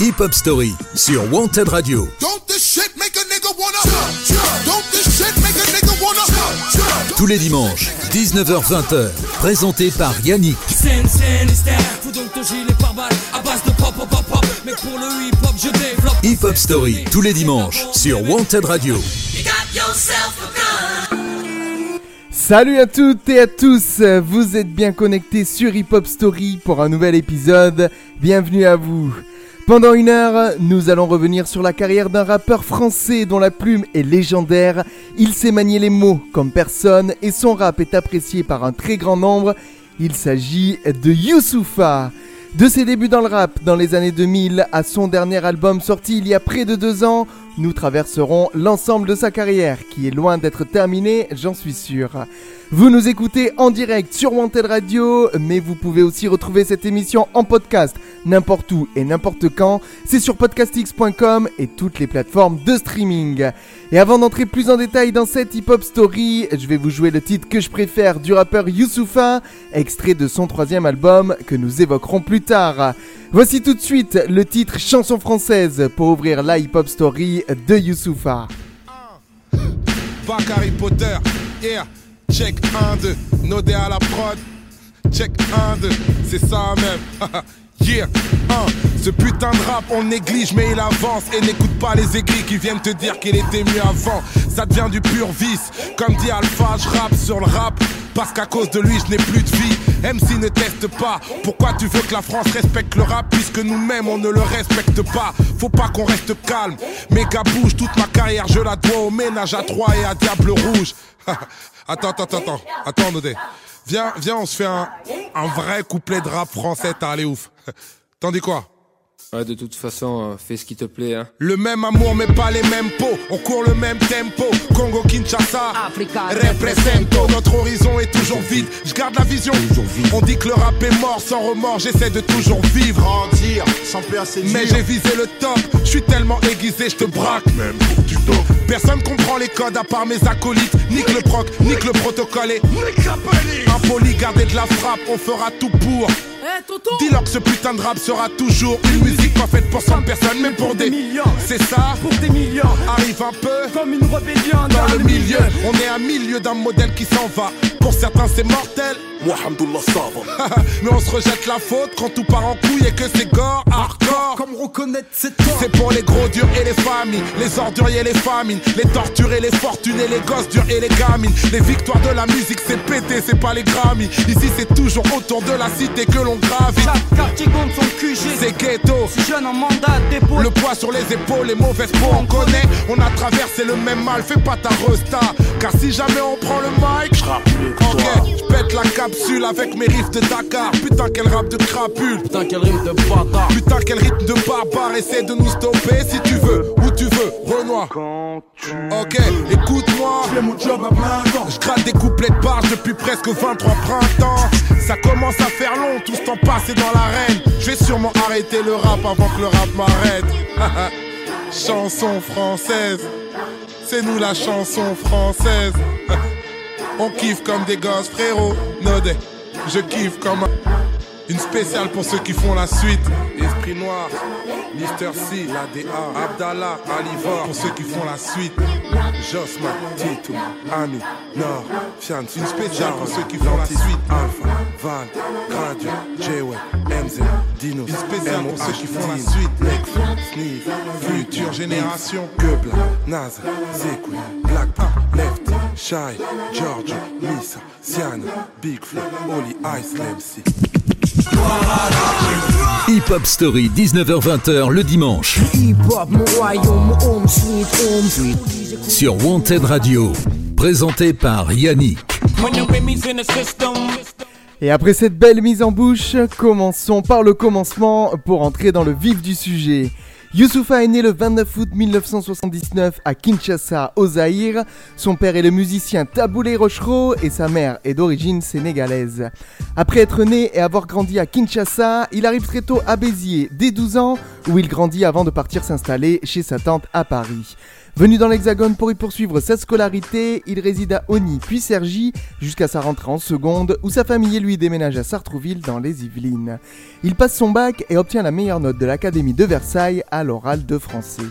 Hip Hop Story sur Wanted Radio. Tous les dimanches, 19h-20h, présenté par Yannick. Hip Hop Story, tous les dimanches, sur Wanted Radio. Salut à toutes et à tous, vous êtes bien connectés sur Hip Hop Story pour un nouvel épisode, bienvenue à vous. Pendant une heure, nous allons revenir sur la carrière d'un rappeur français dont la plume est légendaire. Il sait manier les mots comme personne et son rap est apprécié par un très grand nombre. Il s'agit de Youssoufa. De ses débuts dans le rap dans les années 2000 à son dernier album sorti il y a près de deux ans, nous traverserons l'ensemble de sa carrière qui est loin d'être terminée, j'en suis sûr. Vous nous écoutez en direct sur Wanted Radio, mais vous pouvez aussi retrouver cette émission en podcast n'importe où et n'importe quand. C'est sur podcastx.com et toutes les plateformes de streaming. Et avant d'entrer plus en détail dans cette hip-hop story, je vais vous jouer le titre que je préfère du rappeur Youssoufa, extrait de son troisième album que nous évoquerons plus tard. Voici tout de suite le titre Chanson française pour ouvrir la hip-hop story de Youssoufa. Harry Potter. Check 1, 2, Nodé à la prod. Check 1, 2, c'est ça même. yeah, 1. Ce putain de rap, on néglige, mais il avance. Et n'écoute pas les aigris qui viennent te dire qu'il était mieux avant. Ça devient du pur vice. Comme dit Alpha, je rappe sur le rap. Parce qu'à cause de lui, je n'ai plus de vie. MC ne teste pas. Pourquoi tu veux que la France respecte le rap puisque nous-mêmes on ne le respecte pas? Faut pas qu'on reste calme. Méga bouge, toute ma carrière, je la dois au ménage à Troyes et à Diable Rouge. attends, attends, attends, attends, Nodé. Viens, viens, on se fait un, un vrai couplet de rap français, t'as allé ouf. T'en dis quoi? Ouais, de toute façon, euh, fais ce qui te plaît. Hein. Le même amour, mais pas les mêmes pots. On court le même tempo. Congo, Kinshasa, represento. Notre horizon est toujours vide. Je garde la vision. On dit que le rap est mort sans remords. J'essaie de toujours vivre. Grandir, sans peur, c'est Mais j'ai visé le top. Je suis tellement aiguisé, je te braque. Même pour du top. Personne comprend les codes à part mes acolytes. Nique le proc, nique le protocole. et Impoli, garder de la frappe. On fera tout pour. Dis-leur que ce putain de rap sera toujours une musique pas faite pour 100 personnes, mais pour des millions. C'est ça Pour des millions. Arrive un peu Comme une rébellion dans le milieu. On est à milieu d'un modèle qui s'en va. Pour certains, c'est mortel. Mais on se rejette la faute quand tout part en couille et que c'est gore, hardcore. Comme reconnaître c'est toi. C'est pour les gros durs et les familles, les orduriers et les famines, les tortures et les fortunes et les gosses durs et les gamines. Les victoires de la musique, c'est pété, c'est pas les Grammy. Ici, c'est toujours autour de la cité que l'on gravit. Chaque quartier compte son QG. C'est ghetto. Si jeune en mandat dépôt. Le poids sur les épaules, les mauvaises peaux, on connaît. On a traversé le même mal, fais pas ta resta. Car si jamais on prend le mic, Je rappe mieux que ok, toi. je pète la capsule avec mes riffs de Dakar? Putain, quel rap de crapule. Putain, quel rime de bâtard. Putain, quel rythme de barbare. Essaie de nous stopper si tu veux, où tu veux, Renoir. Ok, écoute-moi. Fais mon job à plein temps. Je gratte des couplets de barge depuis presque 23 printemps. Ça commence à faire long, tout ce temps passé dans l'arène. Je vais sûrement arrêter le rap avant que le rap m'arrête. chanson française, c'est nous la chanson française. On kiffe comme des gosses, frérot. Nodé, je kiffe comme un. Une spéciale pour ceux qui font la suite. Noir, Mister C, l'ADA, Abdallah, Alivor, pour ceux qui font la suite. Josma, Tito, Ami, Nord, Fian, une spéciale pour ceux qui font la suite. Alpha, Val, Radio, J-Way, MZ, Dino, une spéciale pour ceux qui font la suite. Nekfeu, Sneeze, Future Génération, Goebla, Naz, Zekwe, Black, Lefty, Shy, Giorgio, Misa, Siana, Big Flo, Oli, Ice, MC. Hip Hop Story, 19h-20h le dimanche. Sur Wanted Radio. Présenté par Yannick. Et après cette belle mise en bouche, commençons par le commencement pour entrer dans le vif du sujet. Youssoufa est né le 29 août 1979 à Kinshasa, au Zaïre. Son père est le musicien Taboulé Rochereau et sa mère est d'origine sénégalaise. Après être né et avoir grandi à Kinshasa, il arrive très tôt à Béziers, dès 12 ans, où il grandit avant de partir s'installer chez sa tante à Paris. Venu dans l'Hexagone pour y poursuivre sa scolarité, il réside à Oni puis Cergy jusqu'à sa rentrée en seconde où sa famille et lui déménagent à Sartrouville dans les Yvelines. Il passe son bac et obtient la meilleure note de l'Académie de Versailles à l'oral de français.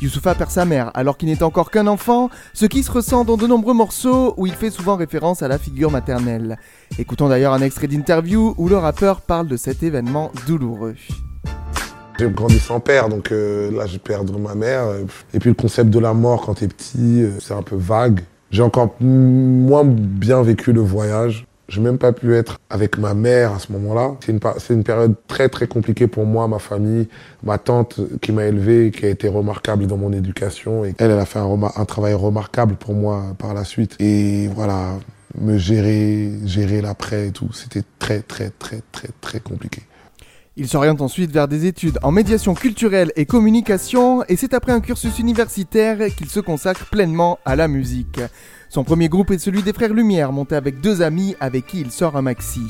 Youssoufa perd sa mère alors qu'il n'est encore qu'un enfant, ce qui se ressent dans de nombreux morceaux où il fait souvent référence à la figure maternelle. Écoutons d'ailleurs un extrait d'interview où le rappeur parle de cet événement douloureux. J'ai grandi sans père, donc euh, là j'ai perdu ma mère. Et puis le concept de la mort quand t'es petit, euh, c'est un peu vague. J'ai encore moins bien vécu le voyage. J'ai même pas pu être avec ma mère à ce moment-là. C'est une, une période très très compliquée pour moi, ma famille, ma tante qui m'a élevé, qui a été remarquable dans mon éducation. Et elle, elle a fait un, un travail remarquable pour moi par la suite. Et voilà, me gérer, gérer l'après et tout, c'était très très très très très compliqué. Il s'oriente ensuite vers des études en médiation culturelle et communication et c'est après un cursus universitaire qu'il se consacre pleinement à la musique. Son premier groupe est celui des Frères Lumière, monté avec deux amis avec qui il sort un maxi.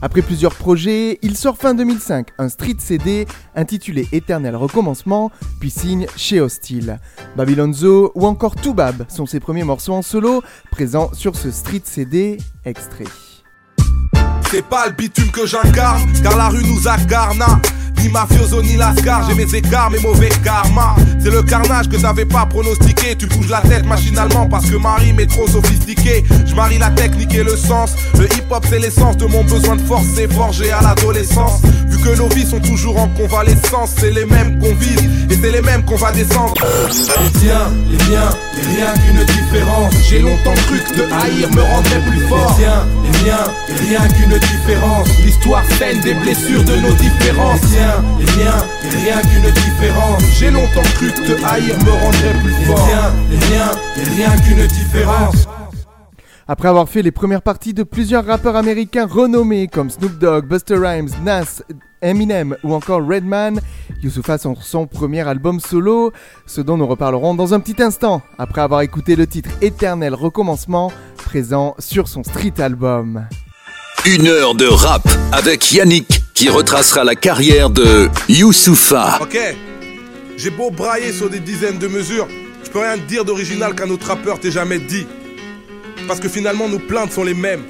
Après plusieurs projets, il sort fin 2005 un street CD intitulé Éternel Recommencement, puis signe chez Hostile. Babylon Zoo ou encore Toubab sont ses premiers morceaux en solo, présents sur ce street CD extrait. C'est pas le bitume que j'incarne, car la rue nous incarna. Ni mafioso ni lascar, j'ai mes écarts, mes mauvais karma. C'est le carnage que t'avais pas pronostiqué. Tu bouges la tête machinalement parce que Marie m'est trop sophistiqué. Je marie la technique et le sens. Le hip hop c'est l'essence de mon besoin de force, c'est forgé à l'adolescence. Vu que nos vies sont toujours en convalescence, c'est les mêmes qu'on vise et c'est les mêmes qu'on va descendre. Les tiens, les miens, rien qu'une différence. J'ai longtemps cru que te haïr me rendrait plus fort. Les tiens, les miens, rien qu'une différence. L'histoire saine des blessures de nos différences. Les tiens, les miens, et rien qu'une différence. J'ai longtemps cru que te haïr me rendrait plus fort. Les tiens, les miens, et rien qu'une différence. Après avoir fait les premières parties de plusieurs rappeurs américains renommés comme Snoop Dogg, Buster Rhymes, Nas, Eminem ou encore Redman, Youssoufa sort son premier album solo, ce dont nous reparlerons dans un petit instant, après avoir écouté le titre Éternel Recommencement, présent sur son street album. Une heure de rap avec Yannick qui retracera la carrière de Youssoufa. Ok, j'ai beau brailler sur des dizaines de mesures, je peux rien te dire d'original qu'un autre rappeur t'ait jamais dit. Parce que finalement, nos plaintes sont les mêmes.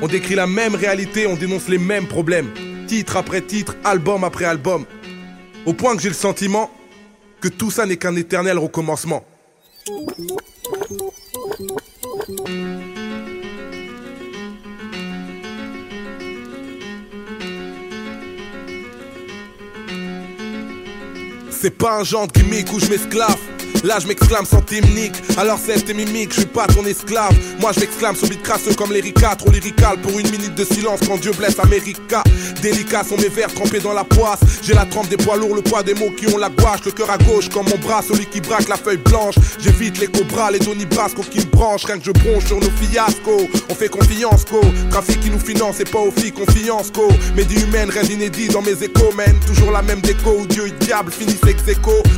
On décrit la même réalité, on dénonce les mêmes problèmes. Titre après titre, album après album. Au point que j'ai le sentiment que tout ça n'est qu'un éternel recommencement. C'est pas un genre qui gimmick où je m'esclave. Là je m'exclame sans technique, alors c'est tes mimiques, je suis pas ton esclave. Moi je m'exclame sur crasseux comme l'Erika, trop lyrical pour une minute de silence quand Dieu blesse America. Délicats sont mes vers trempés dans la poisse. J'ai la trempe des poids lourds, le poids des mots qui ont la gouache, le cœur à gauche comme mon bras, celui qui braque la feuille blanche. J'évite les cobras, les Donny Brasco qui me branchent, rien que je bronche sur nos fiascos. On fait confiance, co. Trafic qui nous finance et pas aux filles, confiance, co. Médie humaine, rien d'inédit dans mes échos, man. Toujours la même déco où Dieu et diable finissent ex.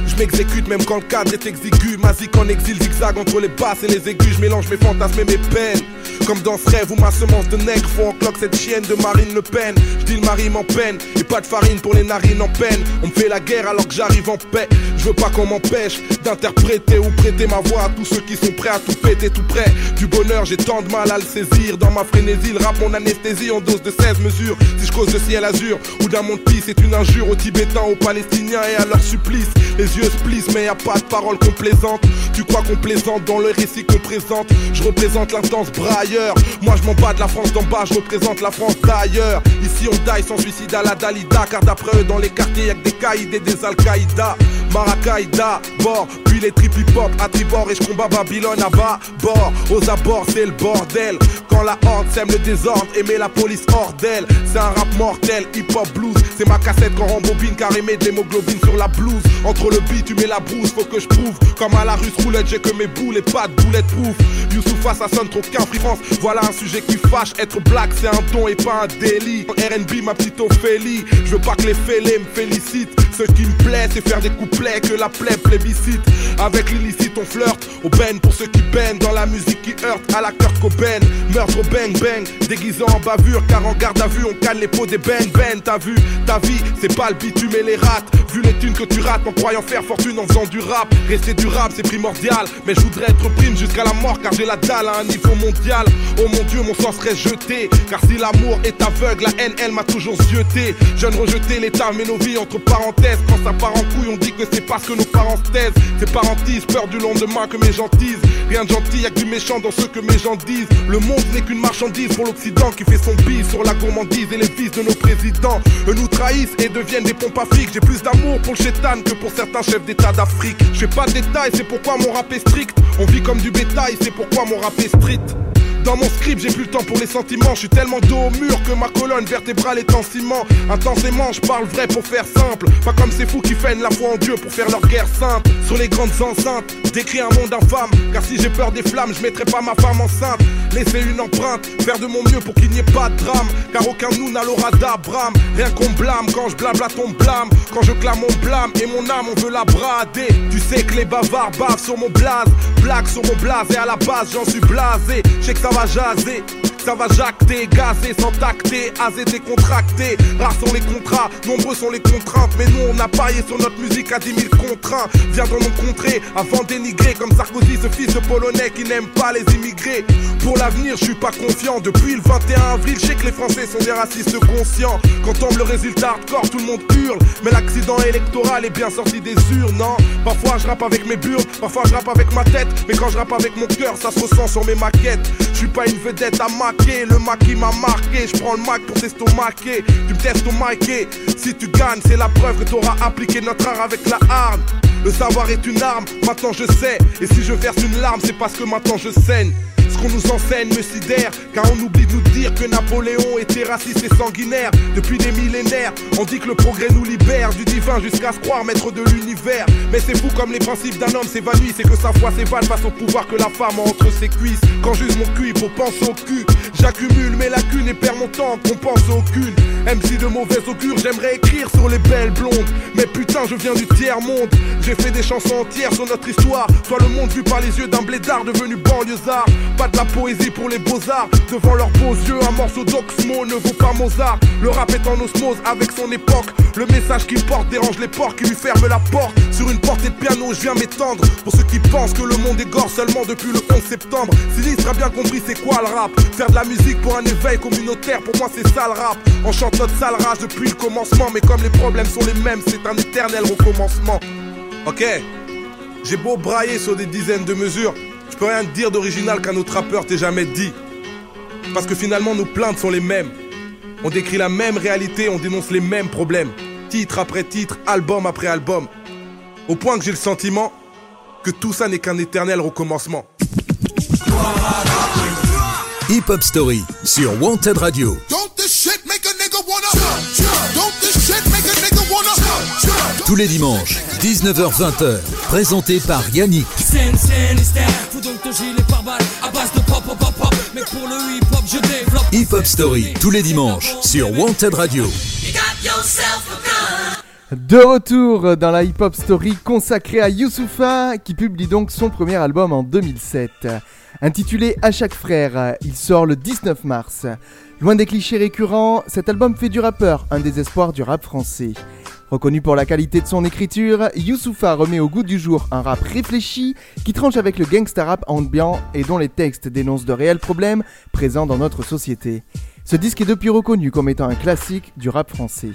Je m'exécute même quand le cadre est exigu. Mazik en exil, zigzag entre les basses et les aigus. Je mélange mes fantasmes et mes peines. Comme dans ce rêve où ma semence de nègre faut en cloque cette chienne de Marine Le Pen. Je dis le mari m'empêne et pas de farine pour les narines en peine. On me fait la guerre alors que j'arrive en paix. Je veux pas qu'on m'empêche d'interpréter ou prêter ma voix à tous ceux qui sont prêts à tout péter tout près. Du bonheur, j'ai tant de mal à le saisir. Dans ma frénésie, le rap, mon anesthésie en dose de 16 mesures. Si je cause de ciel azur ou d'un monde pis, c'est une injure aux Tibétains, aux Palestiniens et à leur supplice. Les yeux se plissent, mais y a pas de parole complaisante. Tu crois qu'on plaisante dans le récit qu'on présente. Je représente l'intense Moi, je m'en bats de la France d'en bas, je représente la France d'ailleurs. Ici, on die sans suicide à la Dalida, car d'après eux, dans les quartiers, y'a que des caïds et des Al-Qaïda. Marakaïda, bord, puis les trip hop à tribord et je combat Babylone à bas, bord, aux abords c'est le bordel. Quand la horde sème le désordre et la police hors d'elle, c'est un rap mortel, hip hop blues, c'est ma cassette quand rembobine car émet de l'hémoglobine sur la blouse. Entre le beat, tu mets la brousse, faut que je prouve. Comme à la russe roulette, j'ai que mes boules et pas de boulettes proof. Youssoufa, ça sonne trop qu'un France. Voilà un sujet qui fâche, être black c'est un don et pas un délit. RB, ma petite Ophélie, je veux pas que les fêlés me félicitent. Ce qui me plaît, c'est faire des couplets que la plaie plébiscite. Avec l'illicite, on flirte. Au ben pour ceux qui baignent dans la musique qui heurte à la Kurt Cobain. Meurtre au bang bang, déguisant en bavure, car en garde à vue, on cale les pots des ben ben. T'as vu, ta vie, c'est pas le bitume et les rats. Vu les thunes que tu rates en croyant faire fortune en faisant du rap. Rester durable, c'est primordial. Mais je voudrais être prime jusqu'à la mort, car j'ai la dalle à un niveau mondial. Oh mon dieu, mon sang serait jeté. Car si l'amour est aveugle, la haine, elle m'a toujours zioté. Jeune rejeté, l'état met nos vies entre parenthèses. Quand ça part en couille, on dit que c'est parce que nos parents se taisent. C'est parentise, peur du lendemain que mes gentillent. Rien de gentil, y'a que du méchant dans ce que mes gens disent. Le monde n'est qu'une marchandise pour l'Occident qui fait son bise sur la gourmandise et les vices de nos présidents. Eux nous trahissent et deviennent des pompes à. J'ai plus d'amour pour le chétan que pour certains chefs d'État d'Afrique. Je fais pas de détails, c'est pourquoi mon rap est strict. On vit comme du bétail, c'est pourquoi mon rap est street. Dans mon script, j'ai plus le temps pour les sentiments. Je suis tellement dos au mur que ma colonne vertébrale est en ciment. Intensément, je parle vrai pour faire simple. Pas comme ces fous qui feignent la foi en Dieu pour faire leur guerre sainte. Sur les grandes enceintes, décrit un monde infâme. Car si j'ai peur des flammes, je mettrai pas ma femme enceinte. Laisser une empreinte, faire de mon mieux pour qu'il n'y ait pas de drame. Car aucun nous n'a l'aura d'Abraham. Rien qu'on blâme quand je blabla ton blâme. Quand je clame mon blâme et mon âme, on veut la brader. Tu sais que les bavards bavent sur mon blaze. Blague sur mon blaze et à la base, j'en suis blasé. Va jaser. Ça va jacter, gazer, sans tacter, aser, décontracter. Rares sont les contrats, nombreux sont les contraintes. Mais nous, on a parié sur notre musique à 10 000 contraints. Viens dans nos contrées avant d'énigrer. Comme Sarkozy, ce fils de Polonais qui n'aime pas les immigrés. Pour l'avenir, je suis pas confiant. Depuis le 21 avril, je sais que les Français sont des racistes conscients. Quand tombe le résultat hardcore, tout le monde hurle. Mais l'accident électoral est bien sorti des urnes, non Parfois, je rappe avec mes burnes, parfois, je rappe avec ma tête. Mais quand je rappe avec mon cœur, ça se ressent sur mes maquettes. Je suis pas une vedette à le maquis m'a marqué. Je prends le mac pour t'estomaquer. Tu me testomaquer. Si tu gagnes, c'est la preuve que t'auras appliqué notre art avec la harne. Le savoir est une arme, maintenant je sais. Et si je verse une larme, c'est parce que maintenant je saigne. Qu'on nous enseigne me sidère, car on oublie de nous dire que Napoléon était raciste et sanguinaire. Depuis des millénaires, on dit que le progrès nous libère du divin jusqu'à se croire maître de l'univers. Mais c'est fou comme les principes d'un homme s'évanouissent, c'est que sa foi s'évade face au pouvoir que la femme entre ses cuisses. Quand j'use mon cul, faut penser au cul. J'accumule mes lacunes et perds mon temps qu'on pense aucune. MC de mauvais augure, j'aimerais écrire sur les belles blondes. Mais putain, je viens du tiers monde. J'ai fait des chansons entières sur notre histoire. Soit le monde vu par les yeux d'un blédard devenu banlieusard. Pas la poésie pour les beaux-arts. Devant leurs beaux yeux, un morceau d'Oxmo ne vaut pas Mozart. Le rap est en osmose avec son époque. Le message qu'il porte dérange les porcs qui lui ferment la porte. Sur une portée de piano, je viens m'étendre. Pour ceux qui pensent que le monde est gore seulement depuis le 11 septembre. Sinistre a bien compris c'est quoi le rap. Faire de la musique pour un éveil communautaire, pour moi c'est ça le rap. On chante notre sale rage depuis le commencement. Mais comme les problèmes sont les mêmes, c'est un éternel recommencement. Ok, j'ai beau brailler sur des dizaines de mesures. Je peux rien te dire d'original qu'un autre rappeur t'ait jamais dit. Parce que finalement, nos plaintes sont les mêmes. On décrit la même réalité, on dénonce les mêmes problèmes. Titre après titre, album après album. Au point que j'ai le sentiment que tout ça n'est qu'un éternel recommencement. Hip Hop Story sur Wanted Radio. Don't this shit make a nigga wanna? Tous les dimanches, 19h-20h, présenté par Yannick. Hip hop. Hip Hop Story, tous les dimanches, sur Wanted Radio. De retour dans la hip-hop story consacrée à Youssoufa, qui publie donc son premier album en 2007. Intitulé À chaque frère, il sort le 19 mars. Loin des clichés récurrents, cet album fait du rappeur un des espoirs du rap français. Reconnu pour la qualité de son écriture, Youssoufa remet au goût du jour un rap réfléchi qui tranche avec le gangsta rap ambiant et dont les textes dénoncent de réels problèmes présents dans notre société. Ce disque est depuis reconnu comme étant un classique du rap français.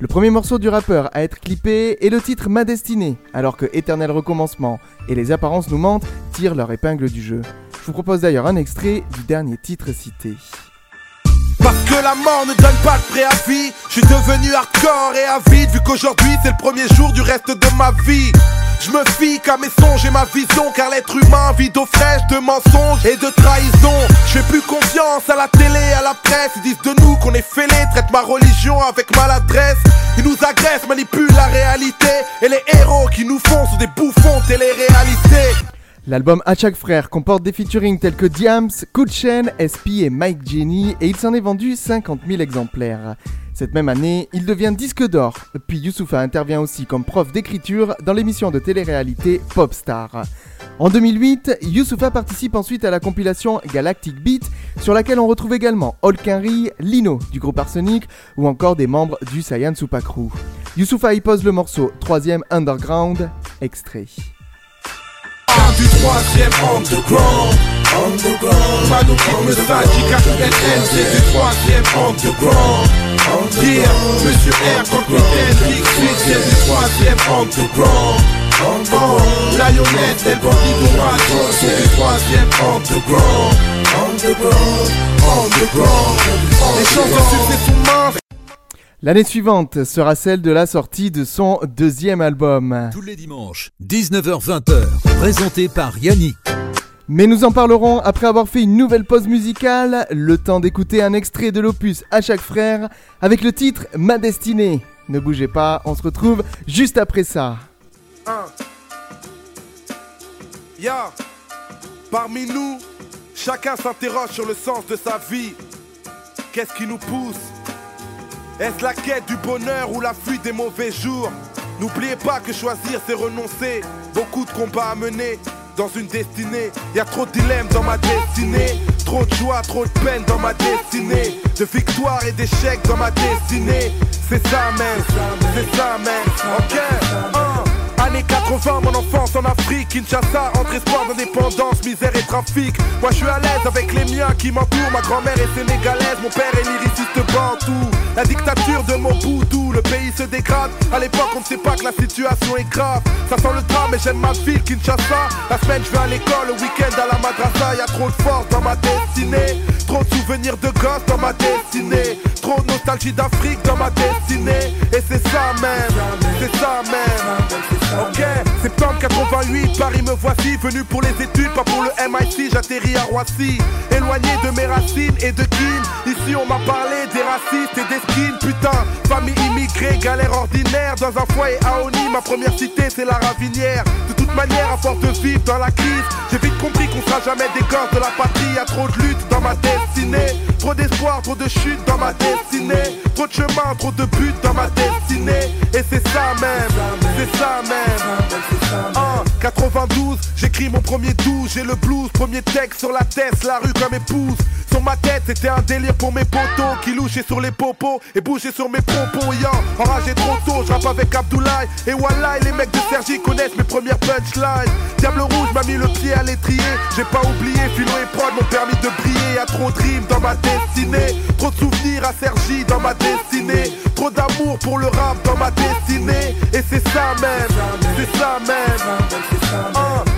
Le premier morceau du rappeur à être clippé est le titre Ma Destinée, alors que Éternel Recommencement et Les Apparences nous mentent tirent leur épingle du jeu. Je vous propose d'ailleurs un extrait du dernier titre cité. Parce que la mort ne donne pas de préavis. Je suis devenu hardcore et avide Vu qu'aujourd'hui c'est le premier jour du reste de ma vie. Je me fie qu'à mes songes et ma vision Car l'être humain vit d'eau fraîche, de mensonges et de trahison. Je plus confiance à la télé, à la presse. Ils disent de nous qu'on est fêlés Traitent ma religion avec maladresse. Ils nous agressent, manipulent la réalité. Et les héros qui nous font sont des bouffons télé-réalité L'album À chaque frère comporte des featuring tels que Diams, Kutchen, SP et Mike Jenny et il s'en est vendu 50 000 exemplaires. Cette même année, il devient disque d'or, puis Youssoufa intervient aussi comme prof d'écriture dans l'émission de télé-réalité Popstar. En 2008, Youssoufa participe ensuite à la compilation Galactic Beat, sur laquelle on retrouve également Olkinry, Lino du groupe Arsenic ou encore des membres du Saiyan Crew. Youssoufa y pose le morceau 3ème Underground, extrait. Du troisième underground. Underground. Mano comme Saji, KNN, c'est du troisième underground. Yeah, Monsieur R, Capitaine, Big Sweet, c'est du troisième underground. Oh, Lionette, El Bandido Macho, c'est du troisième underground. Underground, underground. Les chances de succès sont minces. L'année suivante sera celle de la sortie de son deuxième album. Tous les dimanches, 19h-20h, présenté par Yannick. Mais nous en parlerons après avoir fait une nouvelle pause musicale, le temps d'écouter un extrait de l'opus à chaque frère avec le titre Ma destinée. Ne bougez pas, on se retrouve juste après ça. Ya, parmi nous, chacun s'interroge sur le sens de sa vie. Qu'est-ce qui nous pousse Est-ce la quête du bonheur ou la fuite des mauvais jours? N'oubliez pas que choisir c'est renoncer. Beaucoup de combats à mener dans une destinée. Y a trop de dilemmes dans ma destinée. Trop de joie, trop de peine dans ma destinée. De victoire et d'échecs dans ma destinée. C'est ça même, c'est ça même. Ok, hein. Années 80, mon enfance en Afrique, Kinshasa, entre espoir d'indépendance, misère et trafic. Moi je suis à l'aise avec les miens qui m'entourent. Ma grand-mère est sénégalaise, mon père est lyriciste bantou. La dictature de Mobutu, le pays se dégrade. À l'époque, on ne sait pas que la situation est grave. Ça sent le drame, mais j'aime ma ville, Kinshasa. La semaine, je vais à l'école, le week-end à la madrasa. Y a trop de force dans ma destinée. Trop de souvenirs de gosse dans ma destinée. Trop de nostalgie d'Afrique dans ma destinée. Et c'est ça même, c'est ça même. Ok, septembre 88, Paris me voici, venu pour les études, pas pour le MIT, j'atterris à Roissy, éloigné de mes racines et de Kin. Ici on m'a parlé des racistes et des putain, famille immigrée, galère ordinaire, dans un foyer à Oni, ma première cité c'est la Ravinière. De toute manière, à force de vivre dans la crise, j'ai vite compris qu'on sera jamais des gosses de la patrie, y a trop de luttes dans ma destinée, trop d'espoir, trop de chutes dans ma destinée, trop de chemin, trop de buts dans ma destinée, et c'est ça même, c'est ça même. 1, 92, j'écris mon premier douze, j'ai le blues, premier texte sur la tête, la rue comme épouse. Sur ma tête, c'était un délire pour mes potos qui louchaient sur les popos et bougeaient sur mes propos. Yan, enragé trop tôt, je avec Abdoulaye et Wallah, les mecs de Sergi connaissent mes premières punchlines. Diable rouge m'a mis le pied à l'étrier, j'ai pas oublié, philo et prod m'ont permis de briller. Y'a trop de rimes dans ma trop de souvenirs à Sergi dans ma destinée, trop d'amour pour le rap dans ma destinée, et c'est ça même, c'est ça même.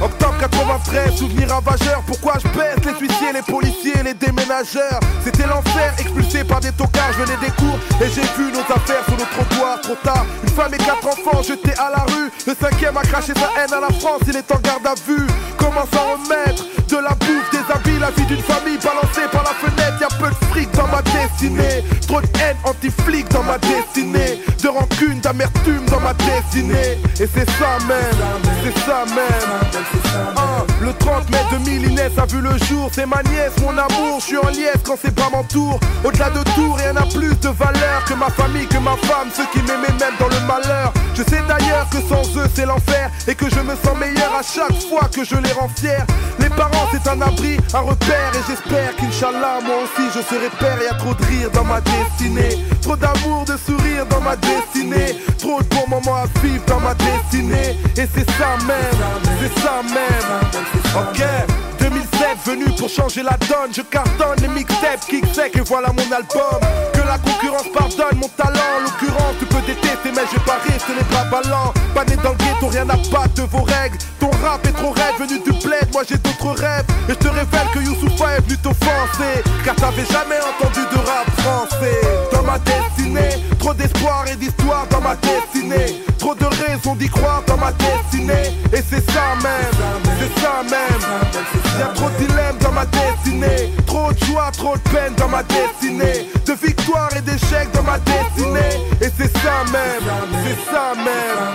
1, octobre 93, souvenir ravageur, pourquoi je baisse les huissiers, les policiers, les déménageurs? C'était l'enfer, expulsé par des tocards, je des cours et j'ai vu nos affaires sur le trottoir. Trop tard. Une femme et quatre enfants jetés à la rue, le cinquième a craché sa haine à la France, il est en garde à vue. Comment s'en remettre de la bouffe, des habits, la vie d'une famille balancée par la fenêtre, y a peu de fric dans ma destinée, trop de haine anti-flic dans ma destinée, de rancune, d'amertume dans ma destinée, et c'est ça même, c'est ça même. Ah, le 30 mai 2000, Inès a vu le jour, c'est ma nièce, mon amour, je suis en liesse quand c'est pas mon tour. Au-delà de tout, rien n'a plus de valeur que ma famille, que ma femme, ceux qui m'aimaient même dans le malheur. Je sais d'ailleurs que sans eux c'est l'enfer. Et que je me sens meilleur à chaque fois que je les rends fiers. Les parents c'est un abri, un repère et j'espère qu'Inch'Allah moi aussi je serai père. Y a trop de rire dans ma destinée, trop d'amour, de sourire dans ma destinée, trop de bons moments à vivre dans ma destinée. Et c'est ça même, c'est ça même. Ok. 2007 venu pour changer la donne Je cartonne les mixtapes, kick sec et voilà mon album la concurrence pardonne mon talent. En l'occurrence tu peux détester mais je vais pas rester les bras ballants Pas dans le ghetto, rien à battre de vos règles. Ton rap est trop raide, venu du bled, moi j'ai d'autres rêves. Et je te révèle que Youssoufa est venu t'offenser Car t'avais jamais entendu de rap français. Dans ma destinée, trop d'espoir et d'histoire dans ma destinée. Trop de raisons d'y croire dans ma destinée. Et c'est ça même, c'est ça même. Y'a trop de dilemmes dans ma destinée Trop de trop de peine dans ma destinée De victoire et d'échecs dans ma destinée Et c'est ça même, c'est ça même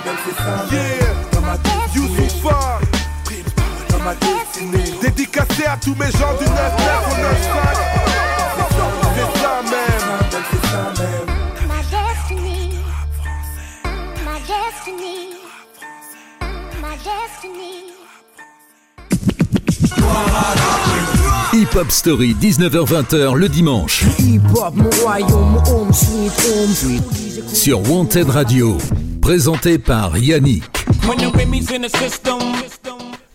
Yeah, Youssoufa Dans ma destinée. Dédicacé à tous mes gens du 9-9 au 9-5. C'est ça même. My destiny. My destiny. My destiny. Hip Hop Story, 19h-20h le dimanche. Sur Wanted Radio. Présenté par Yannick.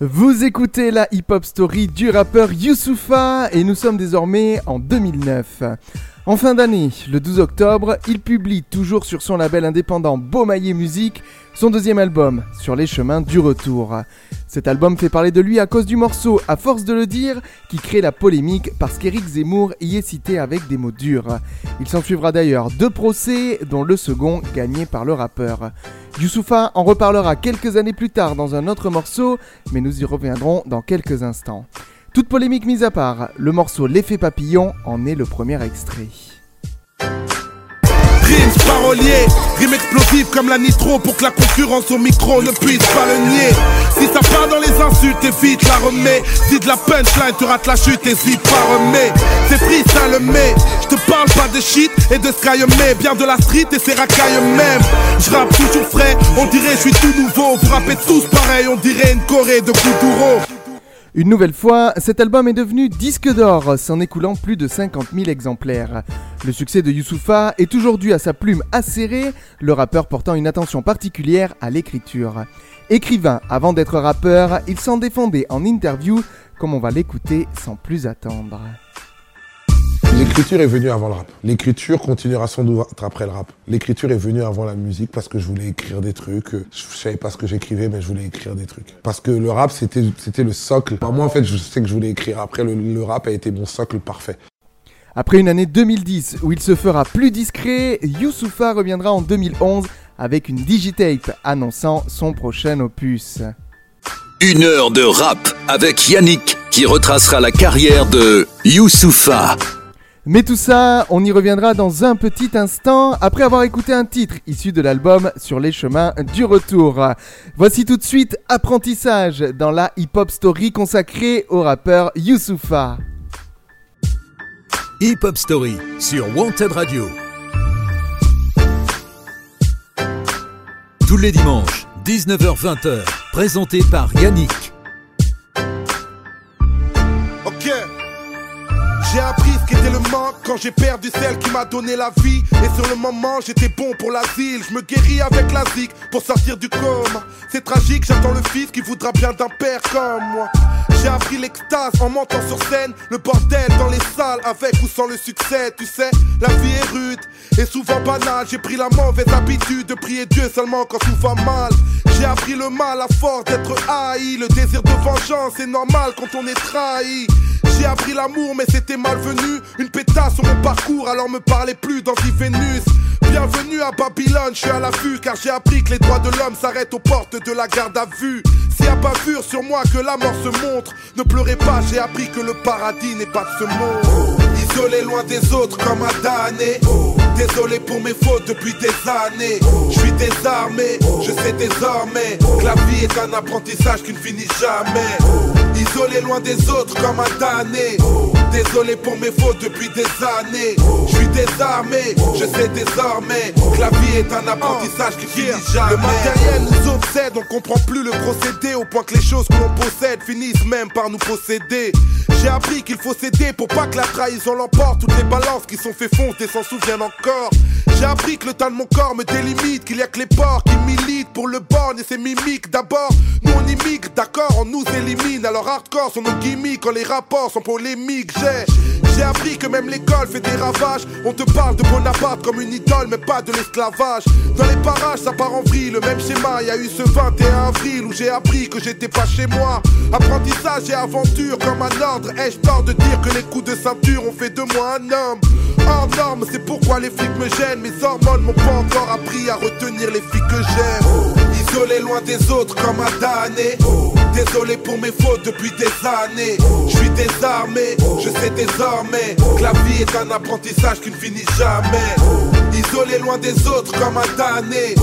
Vous écoutez la hip-hop story du rappeur Youssoufa et nous sommes désormais en 2009. En fin d'année, le 12 octobre, il publie toujours sur son label indépendant Beaumaillé Musique son deuxième album, Sur les chemins du retour. Cet album fait parler de lui à cause du morceau À force de le dire, qui crée la polémique parce qu'Éric Zemmour y est cité avec des mots durs. Il s'en suivra d'ailleurs deux procès, dont le second gagné par le rappeur. Youssoufa en reparlera quelques années plus tard dans un autre morceau, mais nous y reviendrons dans quelques instants. Toute polémique mise à part, le morceau L'effet papillon en est le premier extrait. Rimes paroliers, rimes explosives comme la nitro pour que la concurrence au micro ne puisse pas le nier. Si ça part dans les insultes, évite la remets. Si de la punchline tu rates la chute, hésite pas remets. C'est free, ça le met. Je te parle pas de shit et de sky mais bien de la street et ses racailles même. Je rappe toujours frais, on dirait je suis tout nouveau. Vous rappez tous pareil, on dirait une Corée de Kuduro. Une nouvelle fois, cet album est devenu disque d'or, s'en écoulant plus de 50 000 exemplaires. Le succès de Youssoufa est toujours dû à sa plume acérée, le rappeur portant une attention particulière à l'écriture. Écrivain avant d'être rappeur, il s'en défendait en interview, comme on va l'écouter sans plus attendre. L'écriture est venue avant le rap. L'écriture continuera sans doute après le rap. L'écriture est venue avant la musique parce que je voulais écrire des trucs. Je savais pas ce que j'écrivais, mais je voulais écrire des trucs. Parce que le rap, c'était, c'était le socle. Enfin, moi, en fait, je sais que je voulais écrire. Après, le, le rap a été mon socle parfait. Après une année 2010 où il se fera plus discret, Youssoufa reviendra en 2011 avec une digitape annonçant son prochain opus. Une heure de rap avec Yannick qui retracera la carrière de Youssoufa. Mais tout ça, on y reviendra dans un petit instant après avoir écouté un titre issu de l'album Sur les chemins du retour. Voici tout de suite Apprentissage dans la hip-hop story consacrée au rappeur Youssoufa. Hip Hop Story sur Wanted Radio. Tous les dimanches, 19h-20h, présenté par Yannick. Ok. J'ai appris quand j'ai perdu celle qui m'a donné la vie. Et sur le moment, j'étais bon pour l'asile. Je me guéris avec la zik pour sortir du coma. C'est tragique, j'attends le fils qui voudra bien d'un père comme moi. J'ai appris l'extase en montant sur scène. Le bordel dans les salles, avec ou sans le succès. Tu sais, la vie est rude et souvent banale. J'ai pris la mauvaise habitude de prier Dieu seulement quand tout va mal. J'ai appris le mal à force d'être haï. Le désir de vengeance est normal quand on est trahi. J'ai appris l'amour, mais c'était malvenu. Une pétasse sur mon parcours, alors me parlez plus d'anti-Vénus. Bienvenue à Babylone, je suis à l'affût car j'ai appris que les droits de l'homme s'arrêtent aux portes de la garde à vue. A pas vu sur moi que la mort se montre, ne pleurez pas, j'ai appris que le paradis n'est pas de ce monde. Isolé loin des autres comme un damné. Désolé pour mes fautes depuis des années. Je suis désarmé, je sais désormais que la vie est un apprentissage qui ne finit jamais. Isolé loin des autres comme un damné. Désolé pour mes fautes depuis des années. Je suis désarmé, je sais désormais que la vie est un apprentissage qui finit jamais. Le matériel nous obsède, on comprend plus le procédé au point que les choses que l'on possède finissent même par nous posséder. J'ai appris qu'il faut céder pour pas que la trahison l'emporte. Toutes les balances qui sont fait foncer s'en souviennent encore. J'ai appris que le temps de mon corps me délimite, qu'il y a que les porcs qui militent pour le borgne et ses mimiques. D'abord, nous on immigre, d'accord, on nous élimine. Alors hardcore sont nos gimmicks quand les rapports sont polémiques. J'ai, j'ai appris que même l'école fait des ravages. On te parle de Bonaparte comme une idole, mais pas de l'esclavage. Dans les parages, ça part en vrille, le même schéma. Y a eu ce 21 avril où j'ai appris que j'étais pas chez moi. Apprentissage et aventure comme un ordre. Ai-je tort de dire que les coups de ceinture ont fait de moi un homme? Hors norme, c'est pourquoi les flics me gênent. Mes hormones m'ont pas encore appris à retenir les filles que j'aime. Isolé loin des autres comme un damné. Désolé pour mes fautes depuis des années. Je suis désarmé, je sais désormais Que la vie est un apprentissage qui ne finit jamais. Isolé loin des autres comme un damné.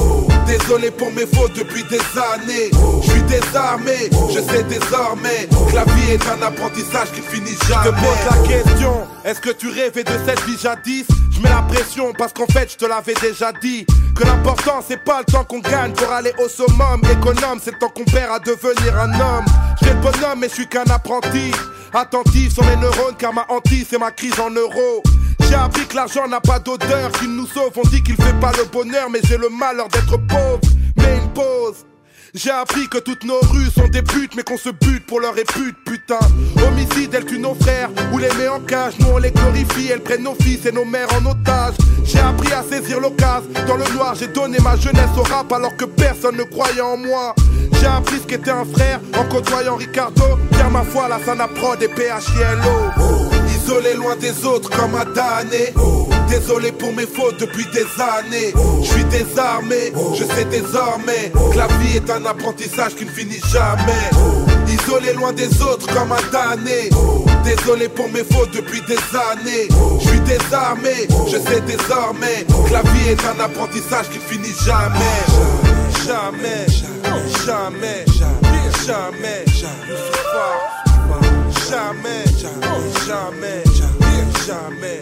Désolé pour mes fautes depuis des années. Je suis désarmé, je sais désormais Que la vie est un apprentissage qui ne finit jamais Je te pose la question, est-ce que tu rêvais de cette vie jadis? Je mets la pression parce qu'en fait je te l'avais déjà dit Que l'important c'est pas le temps qu'on gagne pour aller au summum Économe, c'est le temps qu'on perd à devenir un homme le bonhomme mais je suis qu'un apprenti Attentif sur mes neurones car ma hantise c'est ma crise en euros j'ai appris que l'argent n'a pas d'odeur, qu'il nous sauve. On dit qu'il fait pas le bonheur, mais j'ai le malheur d'être pauvre. Mais une pause. J'ai appris que toutes nos rues sont des putes, mais qu'on se bute pour leur répute, putain. Homicide, elles tuent nos frères, ou les met en cage. Nous on les glorifie, elles prennent nos fils et nos mères en otage. J'ai appris à saisir l'occasion. Dans le noir, j'ai donné ma jeunesse au rap alors que personne ne croyait en moi. J'ai appris ce qu'était un frère en côtoyant Ricardo. Car ma foi, la sana prod et PHILO. Isolé loin des autres comme un damné Désolé pour mes fautes depuis des années Je suis désarmé, je sais désormais Que la vie est un apprentissage qui ne finit jamais Isolé loin des autres comme un damné Désolé pour mes fautes depuis des années Je suis désarmé, je sais désormais Que la vie est un apprentissage qui ne finit jamais Jamais, jamais, jamais, jamais, jamais, jamais, jamais, jamais,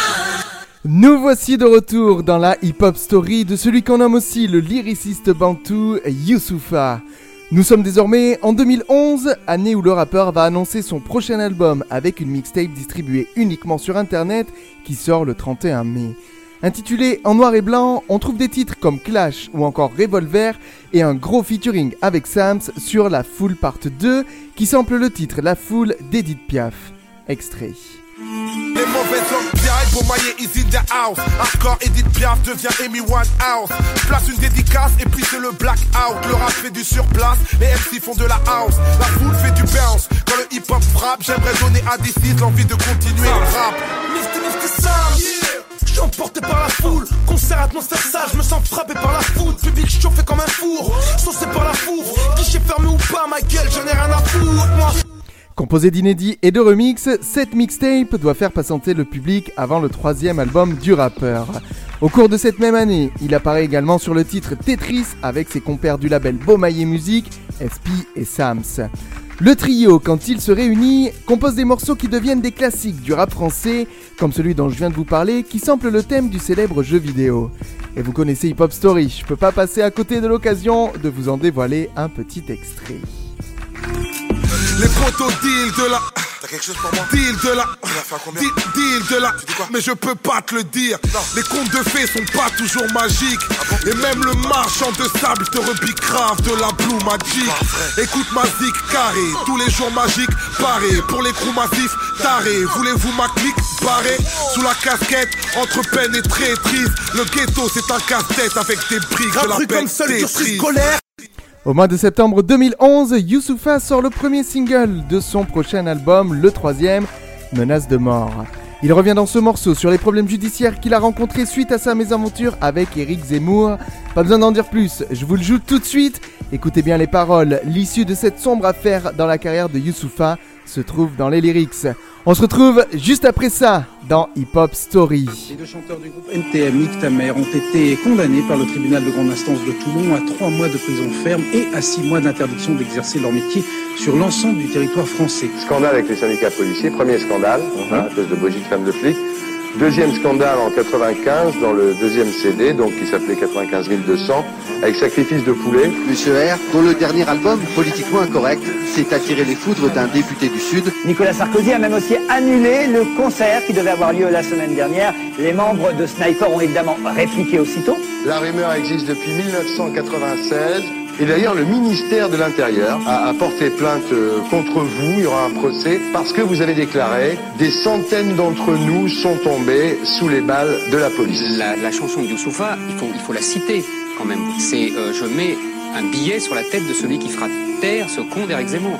Nous voici de retour dans la hip-hop story de celui qu'on nomme aussi le lyriciste bantou Youssoufa. Nous sommes désormais en 2011, année où le rappeur va annoncer son prochain album avec une mixtape distribuée uniquement sur internet qui sort le 31 mai. Intitulé En noir et blanc, on trouve des titres comme Clash ou encore Revolver et un gros featuring avec Sams sur La Foule Part 2 qui sample le titre La Foule d'Edith Piaf. Extrait. Pour mailler in the house. Hardcore Edith Piaf devient Amy Winehouse. Place une dédicace et puis c'est le blackout. Le rap fait du surplace, les MC font de la house. La foule fait du bounce. Quand le hip hop frappe, j'aimerais donner à des sites l'envie de continuer le rap. Je suis emporté par la foule Concert atmosphère sale Je me sens frappé par la foule Public chauffé comme un four Saucé par la four Guichet fermé ou pas ma gueule J'en ai rien à foutre Moi Composé d'inédits et de remix, cette mixtape doit faire patienter le public avant le troisième album du rappeur. Au cours de cette même année, il apparaît également sur le titre Tetris avec ses compères du label Beaumaillé Music, SP et Sams. Le trio, quand il se réunit, compose des morceaux qui deviennent des classiques du rap français, comme celui dont je viens de vous parler, qui sample le thème du célèbre jeu vidéo. Et vous connaissez Hip Hop Story, je peux pas passer à côté de l'occasion de vous en dévoiler un petit extrait. Les potos deal de la. T'as quelque chose pour moi Deal de la. Tu fait à combien Deal, deal de la. dis quoi Mais je peux pas te le dire. Les contes de fées sont pas toujours magiques. Ah Et même le marchand de sable te repique grave de la Blue Magic. Écoute ma zik carré. Tous les jours magiques, paré. Pour les crews massifs, taré. Voulez-vous ma clique barré Sous la casquette, entre peine et traîtrise? Le ghetto, c'est un casse-tête avec des briques. Truc l'appelle comme seul scolaire Au mois de septembre 2011, Youssoufa sort le premier single de son prochain album, le troisième, Menace de mort. Il revient dans ce morceau sur les problèmes judiciaires qu'il a rencontrés suite à sa mésaventure avec Eric Zemmour. Pas besoin d'en dire plus, je vous le joue tout de suite. Écoutez bien les paroles, l'issue de cette sombre affaire dans la carrière de Youssoufa se trouve dans les lyrics. On se retrouve juste après ça dans Hip Hop Story. Les deux chanteurs du groupe NTM Ictamer ont été condamnés par le tribunal de grande instance de Toulon à trois mois de prison ferme et à six mois d'interdiction d'exercer leur métier sur l'ensemble du territoire français. Scandale avec les syndicats policiers, premier scandale, hein, à cause de Brigitte Femme de flic. Deuxième scandale en 95 dans le deuxième CD, donc qui s'appelait 95 200, avec sacrifice de poulet. Monsieur R, dont le dernier album, politiquement incorrect, s'est attiré les foudres d'un député du Sud. Nicolas Sarkozy a même aussi annulé le concert qui devait avoir lieu la semaine dernière. Les membres de Sniper ont évidemment répliqué aussitôt. La rumeur existe depuis 1996. Et d'ailleurs, le ministère de l'Intérieur a, porté plainte euh, contre vous. Il y aura un procès parce que vous avez déclaré des centaines d'entre nous sont tombés sous les balles de la police. La, chanson de Youssoufa, il faut, la citer quand même. C'est euh, Je mets un billet sur la tête de celui qui fera taire ce con d'Éric Zemmour.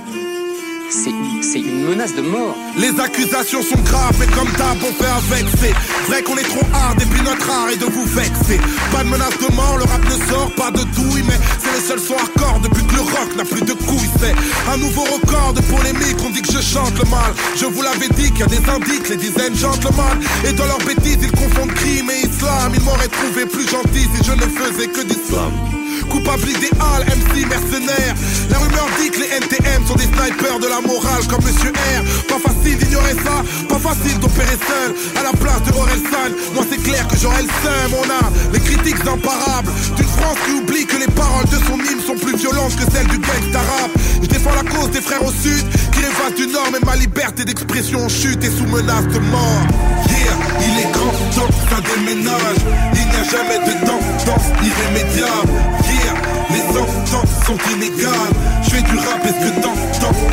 C'est une menace de mort. Les accusations sont graves, mais comme d'hab, on fait avec. C'est vrai qu'on est trop hard, et puis notre art est de vous vexer. Pas de menace de mort, le rap ne sort pas de douille, mais c'est les seuls sons hardcore depuis que le rock n'a plus de couilles. C'est un nouveau record de polémique, on dit que je chante le mal. Je vous l'avais dit qu'il y a des indices, les dizaines gentlemen. Et dans leurs bêtises, ils confondent crime et islam. Ils m'auraient trouvé plus gentil si je ne faisais que d'islam. Coupable idéal, MC mercenaire. La rumeur dit que les NTM sont des snipers de la morale comme Monsieur R. Pas facile d'ignorer ça, pas facile d'opérer seul. À la place de Orelsan, moi c'est clair que j'aurais le seum. On a les critiques imparables d'une France qui oublie que les paroles de son hymne sont plus violentes que celles du gangsta rap. Je défends la cause des frères au sud qui rêvent du nord, mais ma liberté d'expression chute et sous menace de mort. Yeah, il est grand temps ça déménage. Il n'y a jamais de tendance irrémédiable. Yeah, les sentences sont inégales. Je fais du rap, est-ce que temps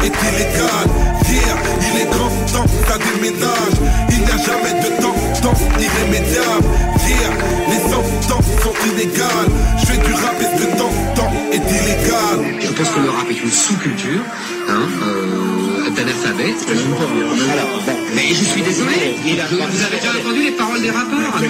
est illégal? Yeah, il est grand temps ça déménage. Il n'y a jamais de tendance irrémédiable. Yeah, Je fais du rap, est-ce que temps est illégal? Je pense que le rap est une sous-culture hein, euh, d'analphabète. Mais je suis désolé. Je- vous avez déjà entendu les paroles des rappeurs.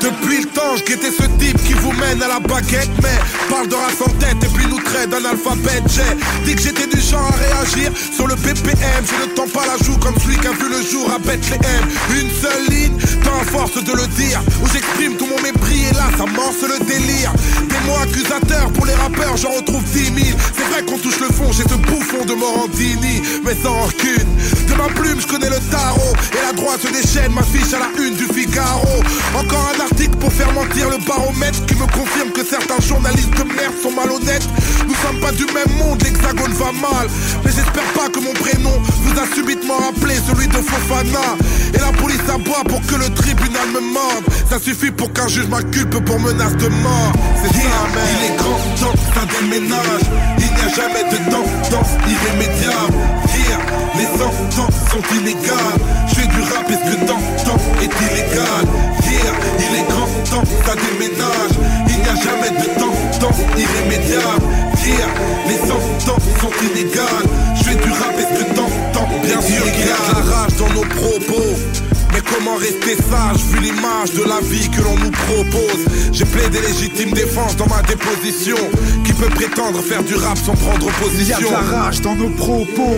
Depuis le temps, je guettais ce type qui vous mène à la baguette, mais parle de race en tête et puis nous traite d'un alphabet. J'ai dit que j'étais du genre à réagir sur le BPM. Je ne tends pas la joue comme celui qui a vu le jour à Bethléem. Une seule ligne, tant à force de le dire, où j'exprime tout mon mépris et ça morce le délire. Des mots accusateurs pour les rappeurs, j'en retrouve 10 000. C'est vrai qu'on touche le fond, j'ai ce bouffon de Morandini, mais sans rancune. De ma plume, je connais le tarot, et la droite se déchaîne, m'affiche à la une du Figaro. Encore un article pour faire mentir le baromètre qui me confirme que certains journalistes de merde sont malhonnêtes. Nous sommes pas du même monde, l'hexagone va mal. Mais j'espère pas que mon prénom vous a subitement rappelé celui de Fofana. Et la police aboie pour que le tribunal me morde. Ça suffit pour qu'un juge m'inculpe pour menace de mort. C'est ça, man. Il est grand temps ça déménage. Il n'y a jamais de tendance irrémédiable. Here, les sentences sont inégales. Je fais du rap, est-ce que temps est illégal? Here, il est grand temps ça déménage. Il n'y a jamais de tendance irrémédiable. Here, les sentences sont inégales. Je fais du rap, est-ce que temps bien sûr qu'il y a de la rage dans nos propos. Mais comment rester sage vu l'image de la vie que l'on nous propose? J'ai plaidé légitime défense dans ma déposition. Qui peut prétendre faire du rap sans prendre position de la rage dans nos propos.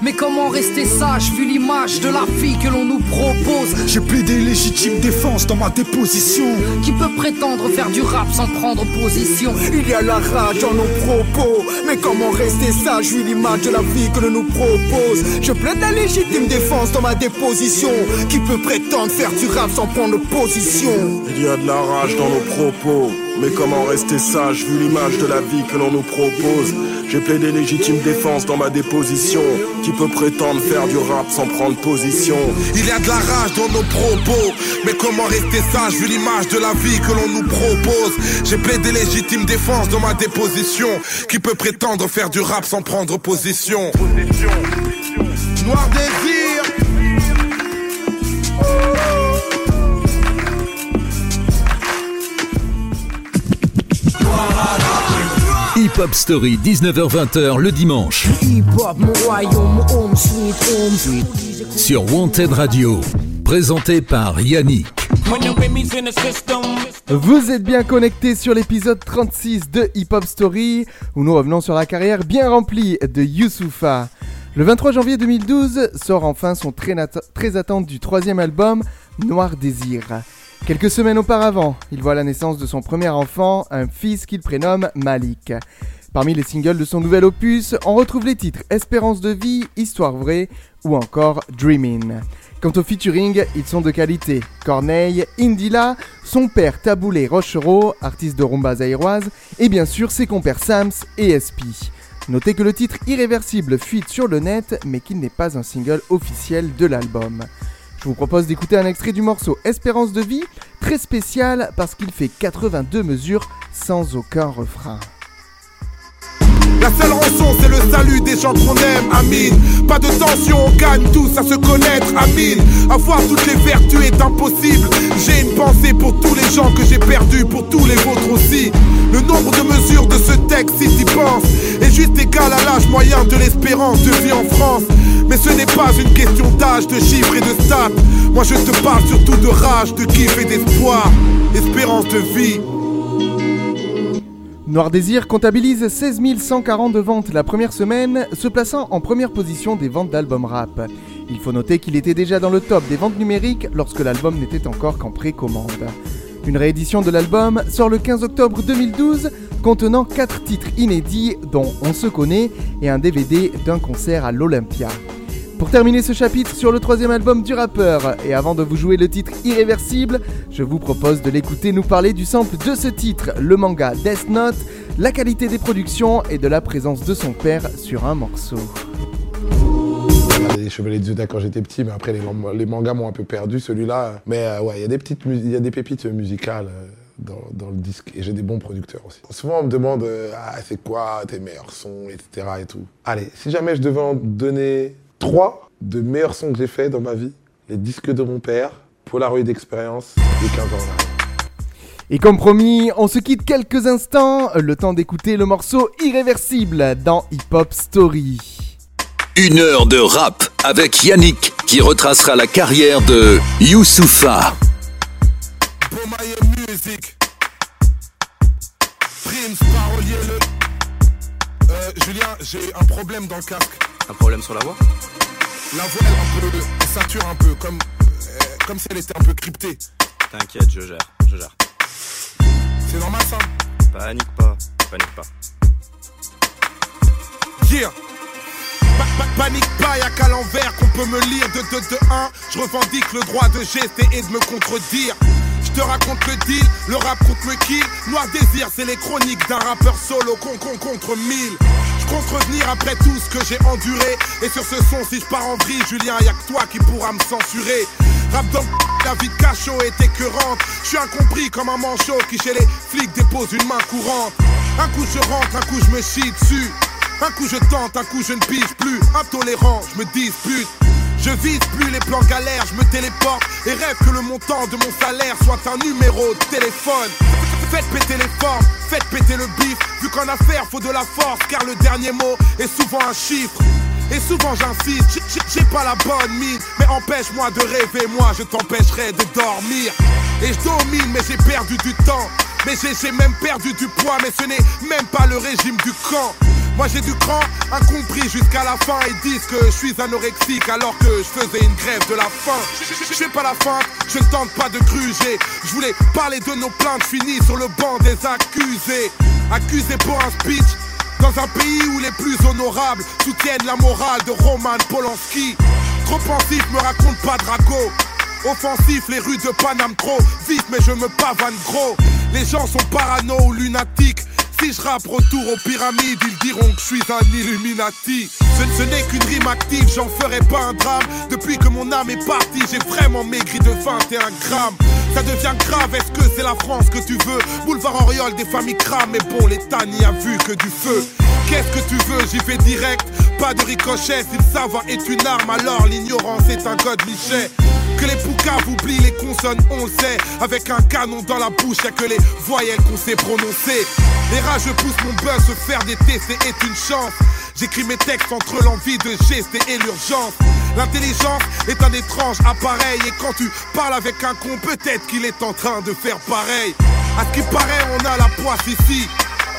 Mais comment rester sage vu l'image de la fille que l'on nous propose J'ai plaidé légitime défense dans ma déposition. Qui peut prétendre faire du rap sans prendre position Il y a la rage dans nos propos. Mais comment rester sage vu l'image de la vie que l'on nous propose? Je plaide la légitime défense dans ma déposition. Qui peut prétendre faire du rap sans prendre position? Il y a de la rage dans nos propos. Mais comment rester sage vu l'image de la vie que l'on nous propose? J'ai plaidé légitime défense dans ma déposition. Qui peut prétendre faire du rap sans prendre position? Il y a de la rage dans nos propos. Mais comment rester sage vu l'image de la vie que l'on nous propose? J'ai plaidé légitime défense dans ma déposition. Qui peut prétendre faire du rap sans prendre position? Noir désir Hip Hop Story, 19h-20h le dimanche. Sur Wanted Radio. Présenté par Yannick. Vous êtes bien connectés sur l'épisode 36 de Hip Hop Story, où nous revenons sur la carrière bien remplie de Youssoufa. Le 23 janvier 2012 sort enfin son très, très attendu troisième album, Noir Désir. Quelques semaines auparavant, il voit la naissance de son premier enfant, un fils qu'il prénomme Malik. Parmi les singles de son nouvel opus, on retrouve les titres Espérance de vie, Histoire vraie ou encore Dreamin'. Quant au featuring, ils sont de qualité. Corneille, Indila, son père Taboulé Rochereau, artiste de rumba zaïroise, et bien sûr ses compères Sams et SP. Notez que le titre Irréversible fuite sur le net, mais qu'il n'est pas un single officiel de l'album. Je vous propose d'écouter un extrait du morceau Espérance de vie, très spécial parce qu'il fait 82 mesures sans aucun refrain. La seule rançon, c'est le salut des gens qu'on aime, Amine. Pas de tension, on gagne tous à se connaître, Amine. Avoir toutes les vertus est impossible. J'ai une pensée pour tous les gens que j'ai perdus, pour tous les vôtres aussi. Le nombre de mesures de ce texte, si t'y penses, est juste égal à l'âge moyen de l'espérance de vie en France. Mais ce n'est pas une question d'âge, de chiffres et de stats. Moi je te parle surtout de rage, de kiff et d'espoir. Espérance de vie. Noir Désir comptabilise 16 140 ventes la première semaine, se plaçant en première position des ventes d'albums rap. Il faut noter qu'il était déjà dans le top des ventes numériques lorsque l'album n'était encore qu'en précommande. Une réédition de l'album sort le 15 octobre 2012 contenant 4 titres inédits dont On se connaît et un DVD d'un concert à l'Olympia. Pour terminer ce chapitre sur le troisième album du rappeur, et avant de vous jouer le titre Irréversible, je vous propose de l'écouter nous parler du sample de ce titre, le manga Death Note, la qualité des productions et de la présence de son père sur un morceau. Les Chevaliers Zodiac quand j'étais petit, mais après les, mangas m'ont un peu perdu celui-là. Mais euh, ouais, il y a des petites, y a des pépites musicales euh, dans, dans le disque et j'ai des bons producteurs aussi. Souvent on me demande euh, ah c'est quoi tes meilleurs sons, etc. et tout. Allez, si jamais je devais en donner trois de meilleurs sons que j'ai fait dans ma vie, les disques de mon père, Polaroid d'expérience et 15 ans. Et comme promis, on se quitte quelques instants, le temps d'écouter le morceau Irréversible dans Hip Hop Story. Une heure de rap avec Yannick qui retracera la carrière de Youssoufa. Music. Prince, parolier, le. Euh, Julien, j'ai un problème dans le casque. Un problème sur la voix? La voix, elle, un peu, elle sature un peu, comme, euh, comme si elle était un peu cryptée. T'inquiète, je gère, je gère. C'est normal ça Panique pas, panique pas. Yeah Pa- pa- Panique pas, y'a qu'à l'envers qu'on peut me lire de 2 de 1. Je revendique le droit de gester et de me contredire. Je te raconte le deal, le rap contre le kill. Noir désir, c'est les chroniques d'un rappeur solo con con contre mille. Je compte revenir après tout ce que j'ai enduré. Et sur ce son, si je pars en vrille, Julien, y'a que toi qui pourra me censurer. Rap dans la vie de cachot est écœurante. Je suis incompris comme un manchot qui chez les flics dépose une main courante. Un coup je rentre, un coup je me chie dessus. Un coup je tente, un coup je ne pige plus. Intolérant, je me dispute. Je vise plus les plans galères, je me téléporte et rêve que le montant de mon salaire soit un numéro de téléphone. Faites péter les formes, faites péter le bif. Vu qu'en affaire faut de la force, car le dernier mot est souvent un chiffre. Et souvent j'insiste, j'ai- pas la bonne mine Mais empêche-moi de rêver, moi je t'empêcherai de dormir Et je domine mais j'ai perdu du temps Mais j'ai même perdu du poids Mais ce n'est même pas le régime du camp Moi j'ai du cran, incompris jusqu'à la fin Ils disent que je suis anorexique alors que je faisais une grève de la faim Je pas la feinte, je ne tente pas de gruger Je voulais parler de nos plaintes finies sur le banc des accusés Accusés pour un speech dans un pays où les plus honorables soutiennent la morale de Roman Polanski. Trop pensif, me raconte pas Draco. Offensif, les rues de Paname trop vite, mais je me pavane gros. Les gens sont parano ou lunatiques. Si je rappe retour aux pyramides, ils diront que je suis un Illuminati. Ce, n'est qu'une rime active, j'en ferai pas un drame. Depuis que mon âme est partie, j'ai vraiment maigri de 21 grammes. Ça devient grave, est-ce que c'est la France que tu veux? Boulevard Oriol, des familles crament, mais bon, l'État n'y a vu que du feu. Qu'est-ce que tu veux J'y vais direct, pas de ricochet. Si le savoir est une arme, alors l'ignorance est un code lichet. Que les poucaves oublient les consonnes, on le sait. Avec un canon dans la bouche, y'a que les voyelles qu'on sait prononcer. Les rageux poussent mon buzz, se faire des TC est une chance. J'écris mes textes entre l'envie de gester et l'urgence. L'intelligence est un étrange appareil. Et quand tu parles avec un con, peut-être qu'il est en train de faire pareil. À qui paraît, on a la poisse ici.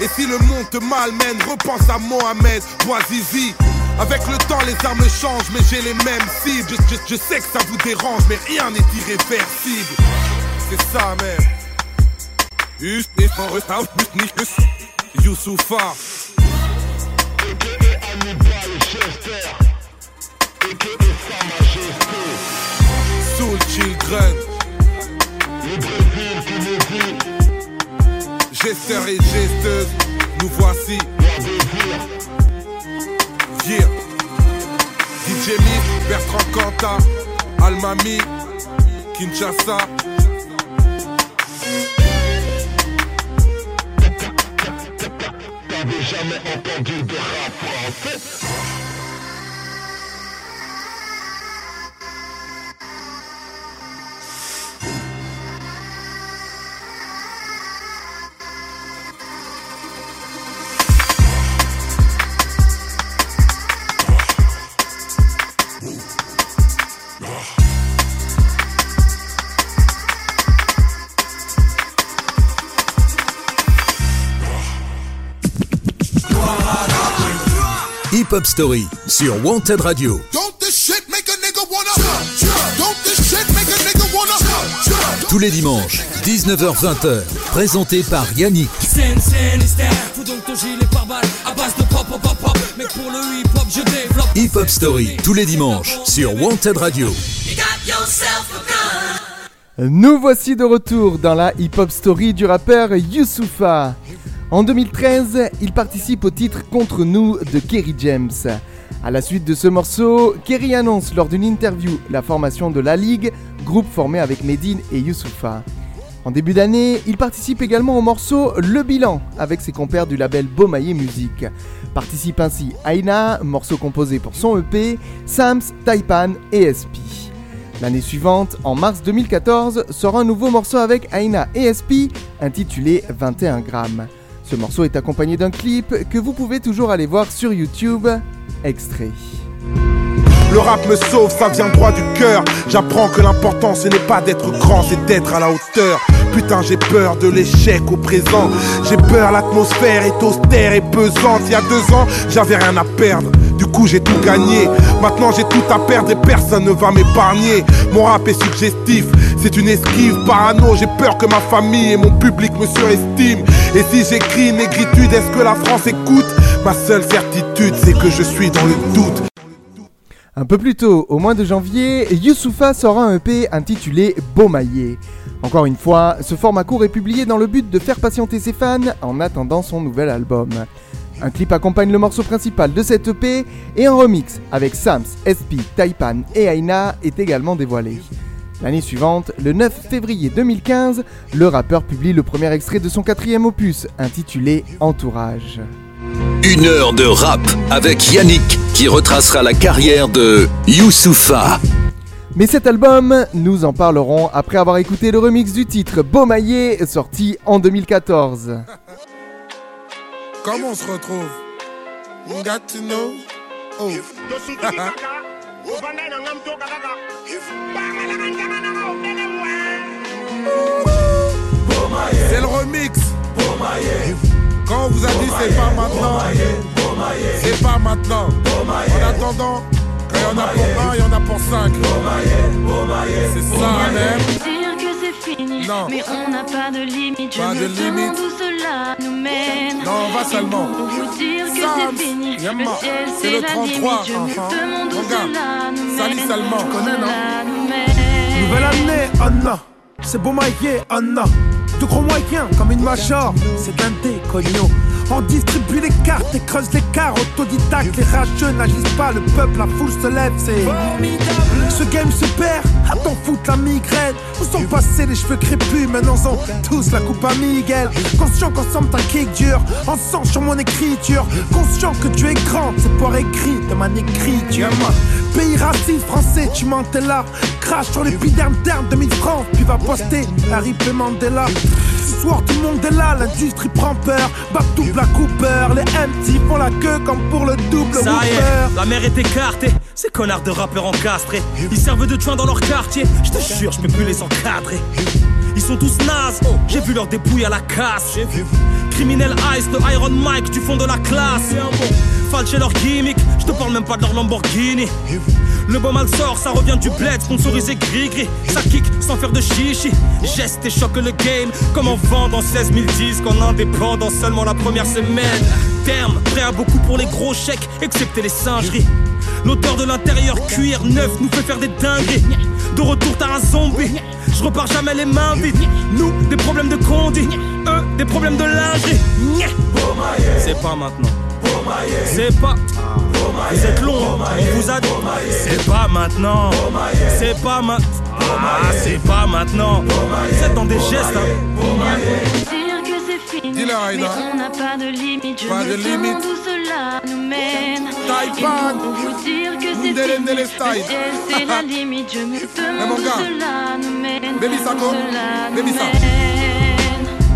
Et si le monde te malmène, repense à Mohamed Bouazizi. Avec le temps, les armes changent, mais j'ai les mêmes cibles. Je, sais que ça vous dérange, mais rien n'est irréversible. C'est ça, même. Juste nicht verrückt, nicht nicht Youssoufa. Soul Children. Gesteur et gesteuse, nous voici. Yeah. DJ Myth, Bertrand Cantat, Almami, Kinshasa. n'avez jamais entendu de rap français shit make a nigga wanna? Tous les dimanches, 19h-20h, présenté par Yannick. Hip hop. Hip Hop Story, tous les dimanches, sur Wanted Radio. You got yourself a gun. Nous voici de retour dans la hip-hop story du rappeur Youssoufa. En 2013, il participe au titre Contre nous de Kerry James. À la suite de ce morceau, Kerry annonce lors d'une interview la formation de La Ligue, groupe formé avec Medine et Youssoufa. En début d'année, il participe également au morceau Le Bilan avec ses compères du label Beaumaillé Musique. Participe ainsi Aina, morceau composé pour son EP, Sams, Taipan et SP. L'année suivante, en mars 2014, sort un nouveau morceau avec Aina et SP intitulé 21 grammes. Ce morceau est accompagné d'un clip que vous pouvez toujours aller voir sur YouTube. Extrait. Le rap me sauve, ça vient droit du cœur. J'apprends que l'important ce n'est pas d'être grand, c'est d'être à la hauteur. Putain, j'ai peur de l'échec au présent. J'ai peur, l'atmosphère est austère et pesante. Il y a deux ans, j'avais rien à perdre. Du coup, j'ai tout gagné. Maintenant, j'ai tout à perdre et personne ne va m'épargner. Mon rap est suggestif, c'est une esquive parano. J'ai peur que ma famille et mon public me surestiment. Et si j'écris négritude, est-ce que la France écoute? Ma seule certitude, c'est que je suis dans le doute. Un peu plus tôt, au mois de janvier, Youssoufa sort un EP intitulé Beaumaillé. Encore une fois, ce format court est publié dans le but de faire patienter ses fans en attendant son nouvel album. Un clip accompagne le morceau principal de cet EP et un remix avec Sams, SP, Taipan et Aina est également dévoilé. L'année suivante, le 9 février 2015, le rappeur publie le premier extrait de son quatrième opus intitulé Entourage. Une heure de rap avec Yannick qui retracera la carrière de Youssoufa. Mais cet album, nous en parlerons après avoir écouté le remix du titre Beaumaillé sorti en 2014. Comment on se retrouve? You got to know. Oh. C'est le remix. Quand on vous a dit c'est pas maintenant, c'est pas maintenant. En attendant, quand il y en a pour un, il y en a pour cinq. C'est ça, même. dire que c'est fini, Non. mais on n'a pas de limite. Pas Je de me limite. Cela nous mène. Non, on va seulement. Pour vous dire que c'est fini, le ciel c'est la 33, limite. Je me demande où Regarde, cela nous mène. Où connais, non. Nouvelle année, Anna. C'est beau maillé, Anna. De gros moyens, comme une major. C'est guindé, cogno. On distribue les cartes et creuse l'écart. Autodidacte, les rageux n'agissent pas. Le peuple, la foule se lève, c'est. Ce game se perd, à t'en foutre la migraine. Où sont passés les cheveux crépus, maintenant ils ont tous la coupe à Miguel. Conscient qu'ensemble t'as kick dur, en sang sur mon écriture. Conscient que Dieu est grand, c'est pour écrit de ma écriture. Pays raciste français, tu mentais là. Crash sur l'épiderme terme de 1000 francs, puis va poster Harry P. Mandela. Ce soir tout le monde est là, l'industrie prend peur. Batou Black Cooper, les MT font la queue comme pour le double Ça y whooper. est, la mer est écartée. Ces connards de rappeurs encastrés, ils servent de tuin dans leur quartier. Je te jure, je peux plus les encadrer. Ils sont tous nazes, j'ai vu leur dépouille à la casse. Criminel Ice, le Iron Mike du fond de la classe. Falche leur gimmick, je te parle même pas de leur Lamborghini. Le beau mal sort, ça revient du bled, sponsorisé gris-gris. Ça kick sans faire de chichi. Geste et choque le game, comme en vendant 16 000 disques en indépendant seulement la première semaine. Terme, prêt à beaucoup pour les gros chèques, excepté les singeries. L'auteur de l'intérieur cuir neuf nous fait faire des dingueries. De retour, t'as un zombie. Je repars jamais les mains vides. Nous, des problèmes de conduite. Eux, des problèmes de lingerie. C'est pas maintenant. C'est pas. Vous êtes long, on vous a dit. C'est pas maintenant. C'est pas maintenant. Ah, c'est pas maintenant. Vous êtes dans des gestes, hein. Dire que c'est fini, Mais Aïda. on n'a pas de limite, je Pas me de limite. où cela nous mène. Pour vous dire que c'est fini, c'est la limite, je me mon demande où cela nous mène. Baby où Sako. cela nous Baby Sako.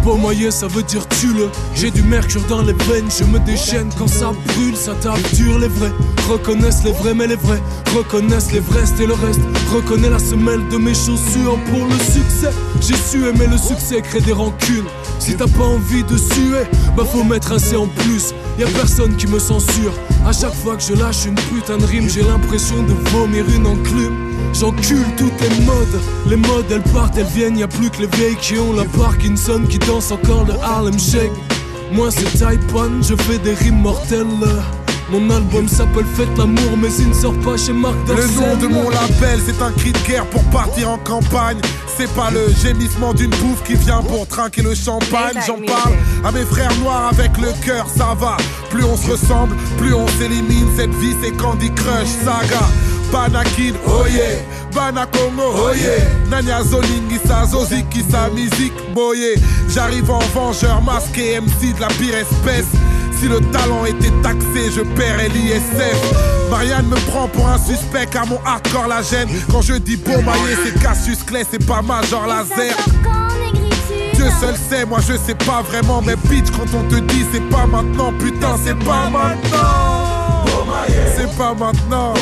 Mène. Pomaillé, ça veut dire tue-le. J'ai du mercure dans les veines, je me déchaîne quand ça brûle, ça tape dur. Les vrais reconnaissent les vrais, mais les vrais reconnaissent les vrais, et le reste. Reconnais la semelle de mes chaussures pour le succès. J'ai su aimer le succès, créer des rancunes. Si t'as pas envie de suer, bah faut mettre un C en plus. Y a personne qui me censure. À chaque fois que je lâche une putain de rime, j'ai l'impression de vomir une enclume. J'encule toutes les modes, les modes elles partent, elles viennent, y a plus que les vieilles qui ont la Parkinson qui dansent encore le Harlem Shake. Moi c'est Taipan, je fais des rimes mortelles. Mon album s'appelle Faites l'amour, mais il ne sort pas chez Marc Le Dorcel. nom de mon label, c'est un cri de guerre pour partir en campagne. C'est pas le gémissement d'une bouffe qui vient pour trinquer le champagne. J'en parle à mes frères noirs avec le cœur, ça va. Plus on se ressemble, plus on s'élimine. Cette vie, c'est Candy Crush Saga. Banakin, oh yeah. Banakongo, oh yeah. Nanya Zolingisa, Zozikisa, musique, boye. J'arrive en vengeur masqué, MC de la pire espèce. Si le talent était taxé, je paierais l'ISF. Marianne me prend pour un suspect car mon hardcore la gêne. Quand je dis beau maillé, c'est Cassius Clay, c'est pas Major Laser. Dieu seul sait, moi je sais pas vraiment. Mais bitch, quand on te dit c'est pas maintenant, putain, c'est pas maintenant. C'est pas maintenant.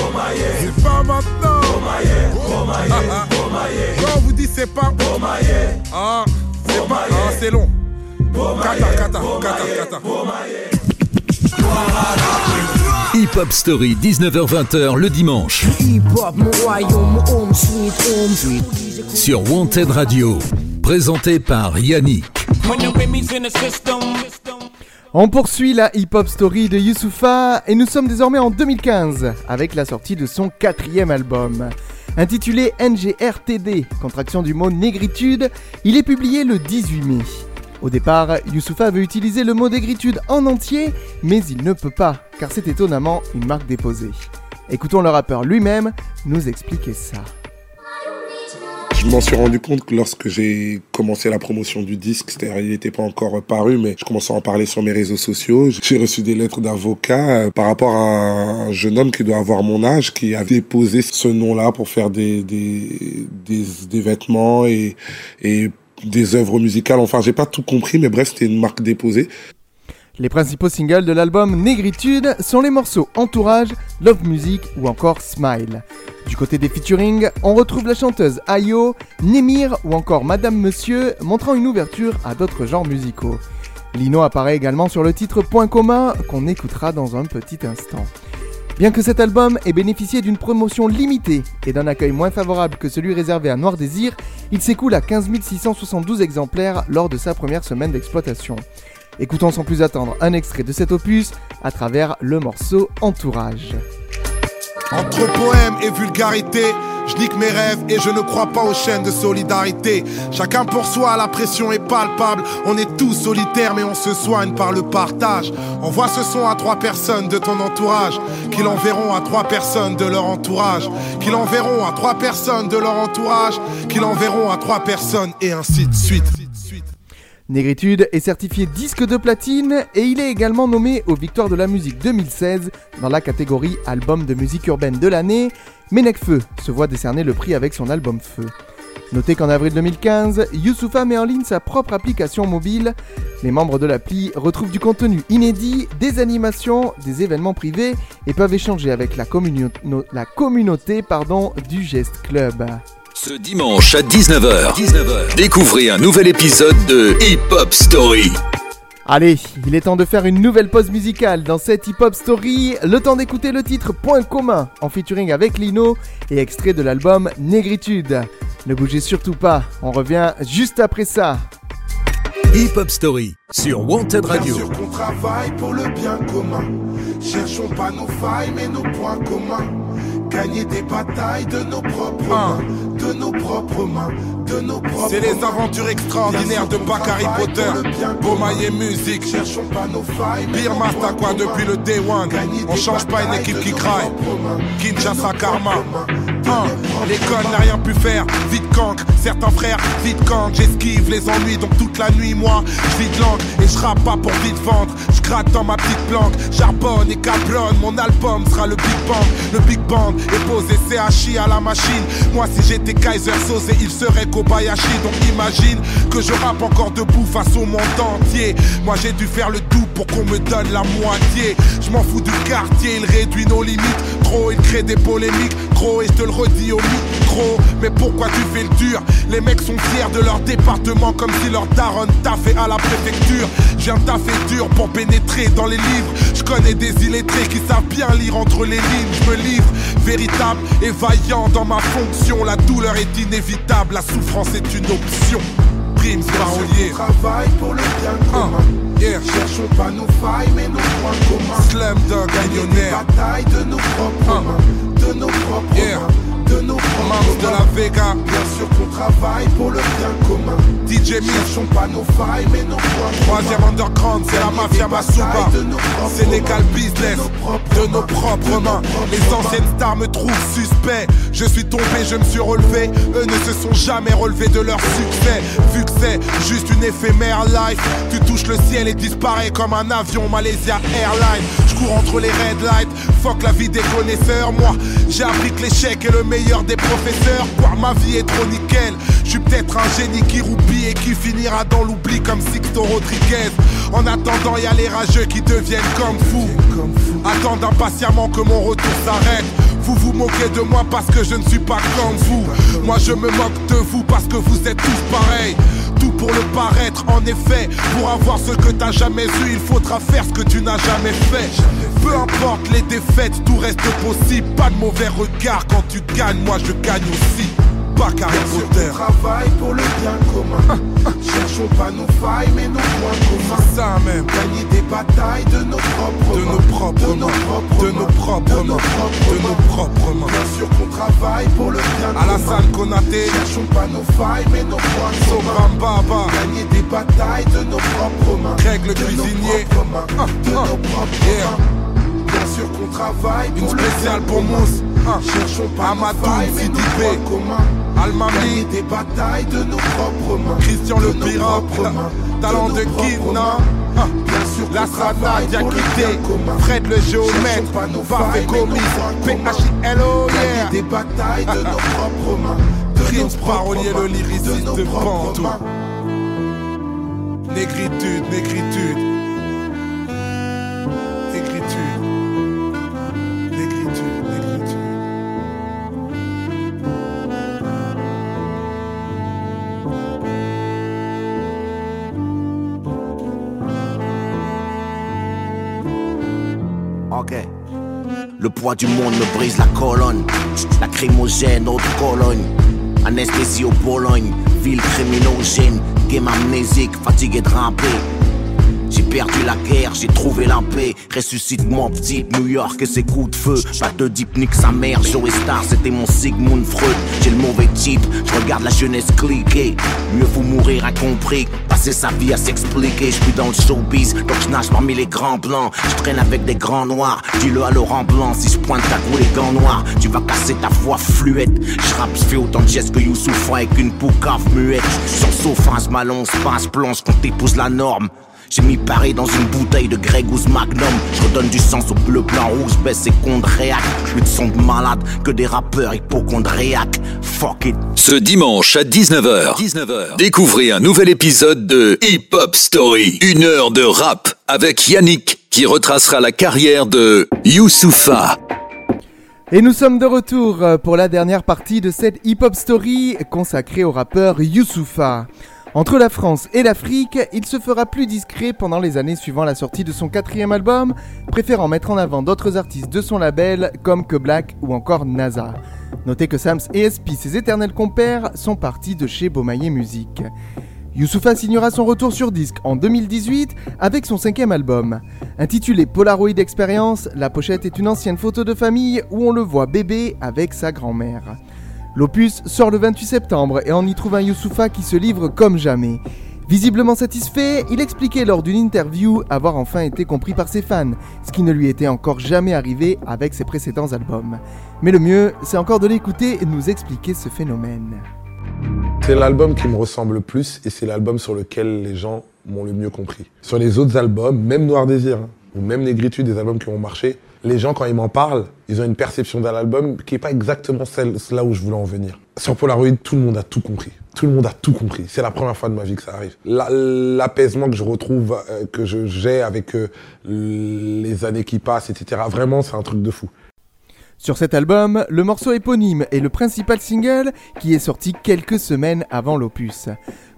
C'est pas maintenant. Ah, ah. Quand on vous dit c'est pas. Ah, c'est pas. Ah, c'est long. Kata, kata, kata, kata. Hip Hop Story, 19h-20h le dimanche. Sur Wanted Radio. Présenté par Yannick. On poursuit la hip-hop story de Youssoufa et nous sommes désormais en 2015 avec la sortie de son quatrième album. Intitulé NGRTD, contraction du mot négritude, il est publié le 18 mai. Au départ, Youssoufa veut utiliser le mot négritude en entier, mais il ne peut pas, car c'est étonnamment une marque déposée. Écoutons le rappeur lui-même nous expliquer ça. Je m'en suis rendu compte que lorsque j'ai commencé la promotion du disque, c'est-à-dire il n'était pas encore paru, mais je commençais à en parler sur mes réseaux sociaux. J'ai reçu des lettres d'avocats euh, par rapport à un jeune homme qui doit avoir mon âge, qui a déposé ce nom-là pour faire des, des, des, des vêtements et, et des œuvres musicales. Enfin, j'ai pas tout compris, mais bref, c'était une marque déposée. Les principaux singles de l'album Négritude sont les morceaux Entourage, Love Music ou encore Smile. Du côté des featuring, on retrouve la chanteuse Ayo, Nemir ou encore Madame Monsieur, montrant une ouverture à d'autres genres musicaux. Lino apparaît également sur le titre Point commun qu'on écoutera dans un petit instant. Bien que cet album ait bénéficié d'une promotion limitée et d'un accueil moins favorable que celui réservé à Noir Désir, il s'écoule à 15 672 exemplaires lors de sa première semaine d'exploitation. Écoutons sans plus attendre un extrait de cet opus à travers le morceau Entourage. Entre poème et vulgarité, je nique mes rêves et je ne crois pas aux chaînes de solidarité. Chacun pour soi, la pression est palpable. On est tous solitaires, mais on se soigne par le partage. Envoie ce son à trois personnes de ton entourage, qui l'enverront à trois personnes de leur entourage, qui l'enverront à trois personnes de leur entourage, qui l'enverront à trois personnes, et ainsi de suite. Négritude est certifié disque de platine et il est également nommé aux Victoires de la musique 2016 dans la catégorie Album de musique urbaine de l'année, mais Nekfeu se voit décerner le prix avec son album Feu. Notez qu'en avril 2015, Youssoufa met en ligne sa propre application mobile. Les membres de l'appli retrouvent du contenu inédit, des animations, des événements privés et peuvent échanger avec la, communauté du Geste Club. Ce dimanche à 19h, découvrez un nouvel épisode de Hip Hop Story. Allez, il est temps de faire une nouvelle pause musicale dans cette hip-hop story. Le temps d'écouter le titre Point commun en featuring avec Lino et extrait de l'album Négritude. Ne bougez surtout pas, on revient juste après ça. Hip Hop Story sur Wanted Radio. Bien sûr qu'on travaille pour le bien commun. Cherchons pas nos failles, mais nos points communs. Gagner des batailles de nos propres mains, de nos propres mains. C'est les aventures extraordinaires de Bakary Potter. Beaumaillé Musique. Cherchons pas nos failles. nos Master quoi depuis le day one. On change pas une équipe qui craille. Kinshasa Karma. L'école n'a rien pu faire, vite cancre, certains frères, vite cancre, j'esquive les ennuis, donc toute la nuit, moi, je vide l'encre et je rappe pas pour vite vendre, je gratte dans ma petite planque, charbonne et cablonne, mon album sera le Big Bang, le Big Band est posé CHI à la machine, moi si j'étais Kaiser Soze, il serait Kobayashi, donc imagine que je rappe encore debout face au monde entier, moi j'ai dû faire le double pour qu'on me donne la moitié, je m'en fous du quartier, il réduit nos limites, trop il crée des polémiques, gros et je te le redis au micro, mais pourquoi tu fais le dur? Les mecs sont fiers de leur département comme si leur daronne taffait à la préfecture. Je viens taffer dur pour pénétrer dans les livres. Je connais des illettrés qui savent bien lire entre les lignes. Je me livre, véritable et vaillant dans ma fonction. La douleur est inévitable, la souffrance est une option. Primes parolier. Travail pour le bien commun. Yeah. Cherchons pas nos failles, mais nos points communs. Slam des gagnonnaire. batailles de nos propres mains. De nos propres Yeah. mains. De nos de la Vega. Bien sûr qu'on travaille pour le bien commun. DJ. Cherchons pas nos failles, mais nos points Troisième underground, c'est la mafia Masuba. Sénégal business, de nos propres mains. Les anciennes stars me trouvent suspect. Je suis tombé, je me suis relevé. Eux ne se sont jamais relevés de leur succès. Vu que c'est juste une éphémère life, tu touches le ciel et disparais comme un avion Malaysia Airlines. Je cours entre les red lights, fuck la vie des connaisseurs. Moi, j'ai appris que l'échec est le meilleur des professeurs. Boire ma vie est trop nickel. Je suis peut-être un génie qui roupille et qui finira dans l'oubli comme Sixto Rodriguez. En attendant, y a les rageux qui deviennent comme fous. Attendent impatiemment que mon retour s'arrête. Vous vous moquez de moi parce que je ne suis pas comme vous. Moi je me moque de vous parce que vous êtes tous pareils. Pour le paraître, en effet. Pour avoir ce que t'as jamais eu, il faudra faire ce que tu n'as jamais fait. Peu importe les défaites, tout reste possible. Pas de mauvais regard quand tu gagnes, moi je gagne aussi. Pas sûr Potter. qu'on travaille pour le bien commun. Cherchons pas nos failles, mais nos points communs. Ça même. Gagner des batailles de nos propres De mains. nos propres de nos mains. propres De nos mains. propres De nos mains. propres De nos mains. propres mains. Bien sûr qu'on travaille pour le bien commun. Konaté. Cherchons pas nos failles, mais nos points communs. Gagner des batailles de nos propres mains. Greg le de nos cuisinier. propres mains. Ah, De ah. nos propres Yeah. mains. Bien sûr qu'on travaille Une pour le spéciale pour. Mousse. Ah. Cherchons pas communs. Gagner Almami. des batailles de nos propres mains. Christian le De pirate. Talent de non. Bien sûr La Sana, Diakité, commun. Fred le géomètre, nos Gomis, Gagner yeah des batailles de nos propres mains. Prince parolier, le lyriciste De. Négritude, négritude. Négritude. Le poids du monde me brise la colonne. Lacrymogène, haute Cologne. Anesthésie au Bologne. Ville criminogène. Game amnésique, fatigué de ramper. J'ai perdu la guerre, j'ai trouvé la paix. Ressuscite-moi, petite New York et ses coups de feu. Pas de nique sa mère, Joey Star, c'était mon Sigmund Freud. J'ai le mauvais type, je regarde la jeunesse cliquer. Mieux vaut mourir incompris, passer sa vie à s'expliquer. Je suis dans le showbiz, donc je nage parmi les grands blancs. Je traîne avec des grands noirs, dis-le à Laurent Blanc. Si je pointe ta goût les gants noirs, tu vas casser ta voix fluette. Je rappe, je fais autant de gestes que Youssoufa avec une poucave muette. Sur sofa, je m'allonge, passe, plonge quand t'épouses la norme. J'ai mis Paris dans une bouteille de Grey Goose Magnum. Je redonne du sens au bleu, blanc, rouge, baisse et réac. Je suis de son de malade que des rappeurs hypochondriaques. Fuck it. Ce dimanche à 19h, 19h, découvrez un nouvel épisode de Hip Hop Story. Une heure de rap avec Yannick qui retracera la carrière de Youssoufa. Et nous sommes de retour pour la dernière partie de cette hip-hop story consacrée au rappeur Youssoufa. Entre la France et l'Afrique, il se fera plus discret pendant les années suivant la sortie de son quatrième album, préférant mettre en avant d'autres artistes de son label comme Que Black ou encore NASA. Notez que Sams et SP, ses éternels compères, sont partis de chez Beaumaillé Musique. Youssoufa signera son retour sur disque en 2018 avec son cinquième album. Intitulé Polaroid Experience, la pochette est une ancienne photo de famille où on le voit bébé avec sa grand-mère. L'opus sort le 28 septembre et on y trouve un Youssoufa qui se livre comme jamais. Visiblement satisfait, il expliquait lors d'une interview avoir enfin été compris par ses fans, ce qui ne lui était encore jamais arrivé avec ses précédents albums. Mais le mieux, c'est encore de l'écouter et de nous expliquer ce phénomène. C'est l'album qui me ressemble le plus et c'est l'album sur lequel les gens m'ont le mieux compris. Sur les autres albums, même Noir Désir hein, ou même Négritude, des albums qui ont marché, les gens quand ils m'en parlent, ils ont une perception d'un album qui n'est pas exactement celle là où je voulais en venir. Sur Polaroid, tout le monde a tout compris. Tout le monde a tout compris. C'est la première fois de ma vie que ça arrive. La- L'apaisement que je retrouve, euh, que j'ai avec euh, les années qui passent, etc. Vraiment, c'est un truc de fou. Sur cet album, le morceau éponyme est le principal single qui est sorti quelques semaines avant l'opus.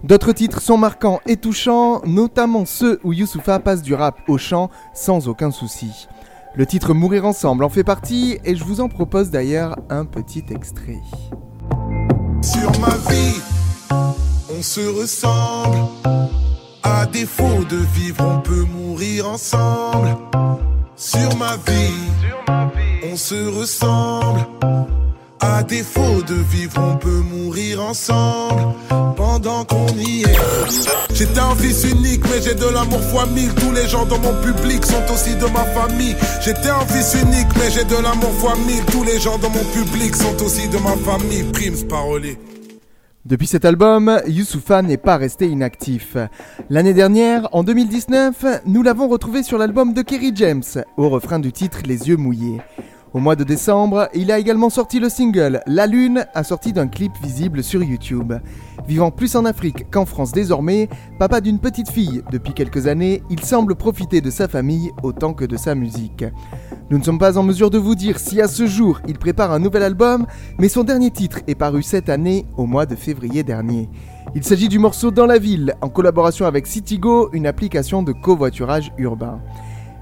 D'autres titres sont marquants et touchants, notamment ceux où Youssoufa passe du rap au chant sans aucun souci. Le titre Mourir ensemble en fait partie et je vous en propose d'ailleurs un petit extrait. Sur ma vie, on se ressemble. À défaut de vivre, on peut mourir ensemble. Sur ma vie, on se ressemble. À défaut de vivre, on peut mourir ensemble. Pendant qu'on y est. J'étais un fils unique, mais j'ai de l'amour fois mille. Tous les gens dans mon public sont aussi de ma famille. J'étais un fils unique, mais j'ai de l'amour fois mille. Tous les gens dans mon public sont aussi de ma famille. Primes parolier. Depuis cet album, Youssoufa n'est pas resté inactif. L'année dernière, en 2019, nous l'avons retrouvé sur l'album de Kerry James, au refrain du titre Les yeux mouillés. Au mois de décembre, il a également sorti le single La Lune, assorti d'un clip visible sur YouTube. Vivant plus en Afrique qu'en France désormais, papa d'une petite fille depuis quelques années, il semble profiter de sa famille autant que de sa musique. Nous ne sommes pas en mesure de vous dire si à ce jour il prépare un nouvel album, mais son dernier titre est paru cette année au mois de février dernier. Il s'agit du morceau Dans la ville, en collaboration avec Citigo, une application de covoiturage urbain.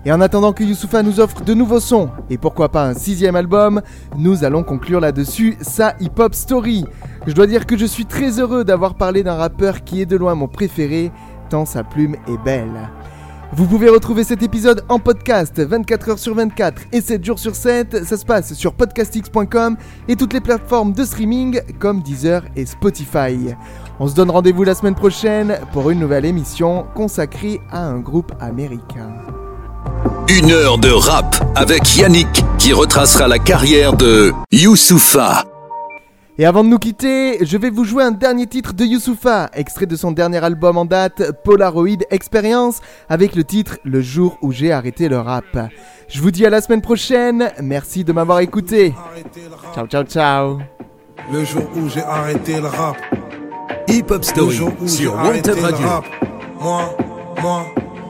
Et en attendant que Youssoufa nous offre de nouveaux sons, et pourquoi pas un sixième album, nous allons conclure là-dessus sa hip-hop story. Je dois dire que je suis très heureux d'avoir parlé d'un rappeur qui est de loin mon préféré, tant sa plume est belle. Vous pouvez retrouver cet épisode en podcast 24h sur 24 et 7 jours sur 7. Ça se passe sur podcastx.com et toutes les plateformes de streaming comme Deezer et Spotify. On se donne rendez-vous la semaine prochaine pour une nouvelle émission consacrée à un groupe américain. Une heure de rap avec Yannick qui retracera la carrière de Youssoufa. Et avant de nous quitter, je vais vous jouer un dernier titre de Youssoufa, extrait de son dernier album en date, Polaroid Experience, avec le titre Le jour où j'ai arrêté le rap. Je vous dis à la semaine prochaine, merci de m'avoir écouté. Ciao ciao ciao. Le jour où j'ai arrêté le rap. Hip Hop Le jour où j'ai arrêté le rap. Moi, moi,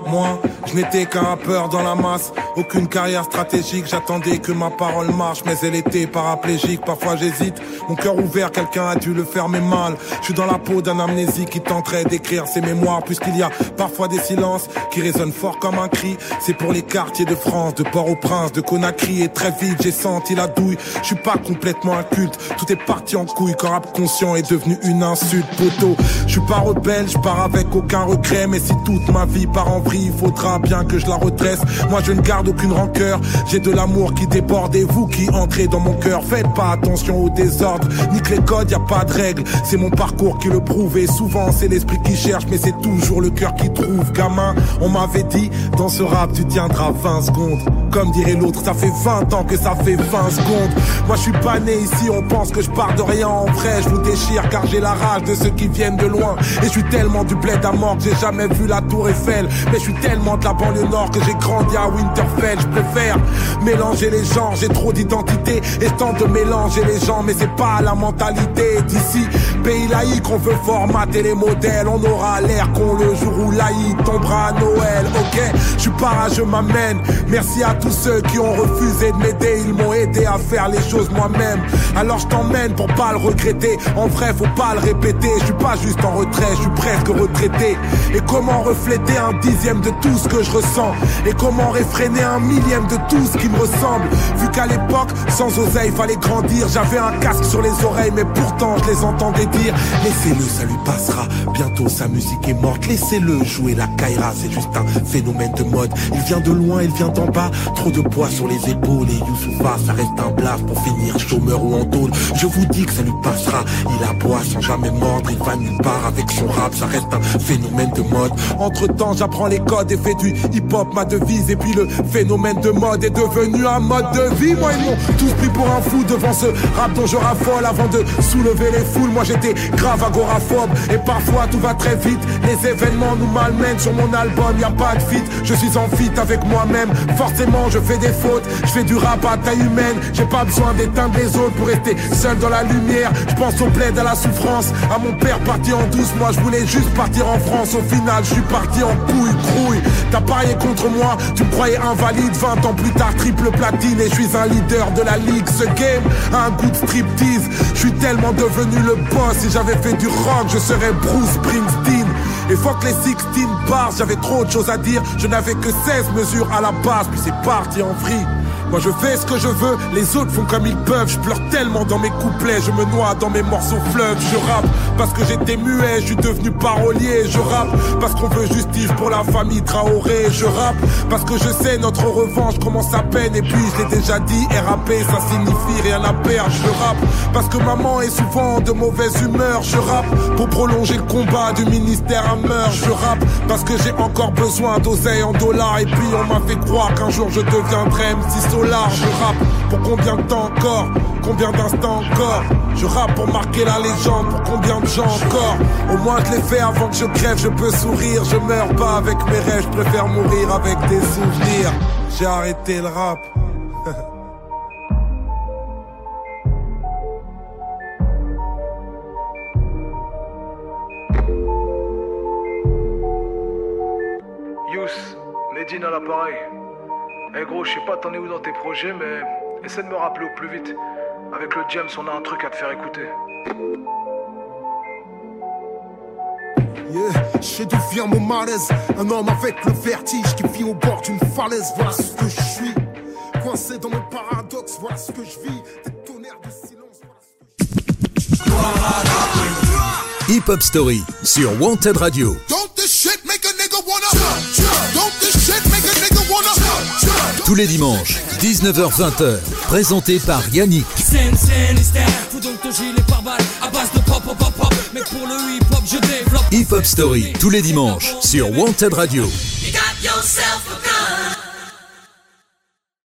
moi, je n'étais qu'un rappeur dans la masse. Aucune carrière stratégique, j'attendais que ma parole marche, mais elle était paraplégique. Parfois j'hésite, mon cœur ouvert, quelqu'un a dû le fermer mal. Je suis dans la peau d'un amnésique qui tenterait d'écrire ses mémoires, puisqu'il y a parfois des silences qui résonnent fort comme un cri. C'est pour les quartiers de France, de Port-au-Prince, de Conakry, et très vite j'ai senti la douille. Je suis pas complètement inculte, tout est parti en couille quand rap conscient est devenu une insulte. Poteau, je suis pas rebelle, je pars avec aucun regret, mais si toute ma vie part en vrille, il faudra bien que je la redresse. Moi je ne garde aucune rancœur, j'ai de l'amour qui déborde et vous qui entrez dans mon cœur. Faites pas attention au désordre, nique les codes, y a pas de règles. C'est mon parcours qui le prouve et souvent c'est l'esprit qui cherche, mais c'est toujours le cœur qui trouve. Gamin, on m'avait dit, dans ce rap tu tiendras 20 secondes. Comme dirait l'autre, ça fait 20 ans que ça fait 20 secondes. Moi je suis pas né ici, on pense que je pars de rien en vrai. Je vous déchire car j'ai la rage de ceux qui viennent de loin. Et je suis tellement du bled à mort que j'ai jamais vu la tour Eiffel. Mais je suis tellement de la banlieue nord que j'ai grandi à Winterfell. Je préfère mélanger les genres, j'ai trop d'identité. Et tente de mélanger les gens, mais c'est pas la mentalité d'ici. Pays laïque, on veut formater les modèles. On aura l'air qu'on le jour où laïque tombera à Noël. Ok, je suis pas je m'amène. Merci à tous ceux qui ont refusé de m'aider. Ils m'ont aidé à faire les choses moi-même. Alors je t'emmène pour pas le regretter. En vrai, faut pas le répéter. Je suis pas juste en retrait, je suis presque retraité. Et comment refléter un dixième dixième de tout ce que je ressens? Et comment réfréner un millième de tout ce qui me ressemble? Vu qu'à l'époque, sans oseille, fallait grandir. J'avais un casque sur les oreilles, mais pourtant je les entendais dire Laissez-le, ça lui passera. Bientôt sa musique est morte. Laissez-le jouer la Kaira, c'est juste un phénomène de mode. Il vient de loin, il vient d'en bas. Trop de poids sur les épaules. Et Youssoufa, ça reste un blast pour finir chômeur ou en tôle. Je vous dis que ça lui passera. Il aboie sans jamais mordre. Il va nulle part avec son rap. Ça reste un phénomène de mode. Entre temps, j'apprends les codes et fais du hip-hop ma devise. Et puis le phénomène de mode est devenu un mode de vie. Moi, ils m'ont tous pris pour un fou devant ce rap dont je raffole avant de soulever les foules. Moi, j'étais grave agoraphobe. Et parfois, tout va très vite. Les événements nous malmènent. Sur mon album, y a pas de fit. Je suis en fit avec moi-même. Forcément, je fais des fautes. Je fais du rap à taille humaine. J'ai pas besoin d'éteindre les autres pour rester seul dans la lumière. Je pense au plaid, à la souffrance. À mon père parti en douce. Moi, je voulais juste partir en France. Au final, je suis parti en couille, crouille. T'as parié contre moi. Tu me croyais invalide. 20 ans plus tard, triple platine. Et je suis un leader de la ligue. Ce game a un goût de striptease. Je suis tellement devenu le boss. Si j'avais fait du rock, je serais Bruce Springsteen. Et fuck les 16 bars, j'avais trop de choses à dire. Je n'avais que 16 mesures à la base, puis c'est parti en vrille. Moi je fais ce que je veux, les autres font comme ils peuvent. Je pleure tellement dans mes couplets, je me noie dans mes morceaux fleuves. Je rappe parce que j'étais muet, je suis devenu parolier. Je rappe parce qu'on veut justice pour la famille Traoré. Je rappe parce que je sais notre revanche commence à peine. Et puis je l'ai déjà dit, RAP ça signifie rien à perdre. Je rappe parce que maman est souvent de mauvaise humeur. Je rappe pour prolonger le combat du ministère à meurtre. Je rappe parce que j'ai encore besoin d'oseille en dollars. Et puis on m'a fait croire qu'un jour je deviendrais Je rappe pour combien de temps encore? Combien d'instants encore? Je rappe pour marquer la légende. Pour combien de gens encore? Au moins je l'ai fait avant que je crève. Je peux sourire. Je meurs pas avec mes rêves. Je préfère mourir avec des souvenirs. J'ai arrêté le rap. À l'appareil. Eh gros, je sais pas t'en es où dans tes projets, mais essaie de me rappeler au plus vite. Avec le James, on a un truc à te faire écouter. Yeah, je deviens mon malaise. Un homme avec le vertige qui vit au bord d'une falaise. Voilà ce que je suis. Coincé dans mon paradoxe, voilà ce que je vis. Des tonnerres de silence. Hip Hop Story sur Wanted Radio. Don't this shit make a nigga wanna Don't this shit Tous les dimanches, 19h-20h, présenté par Yannick. Hip Hop Story, tous les dimanches sur Wanted Radio. You got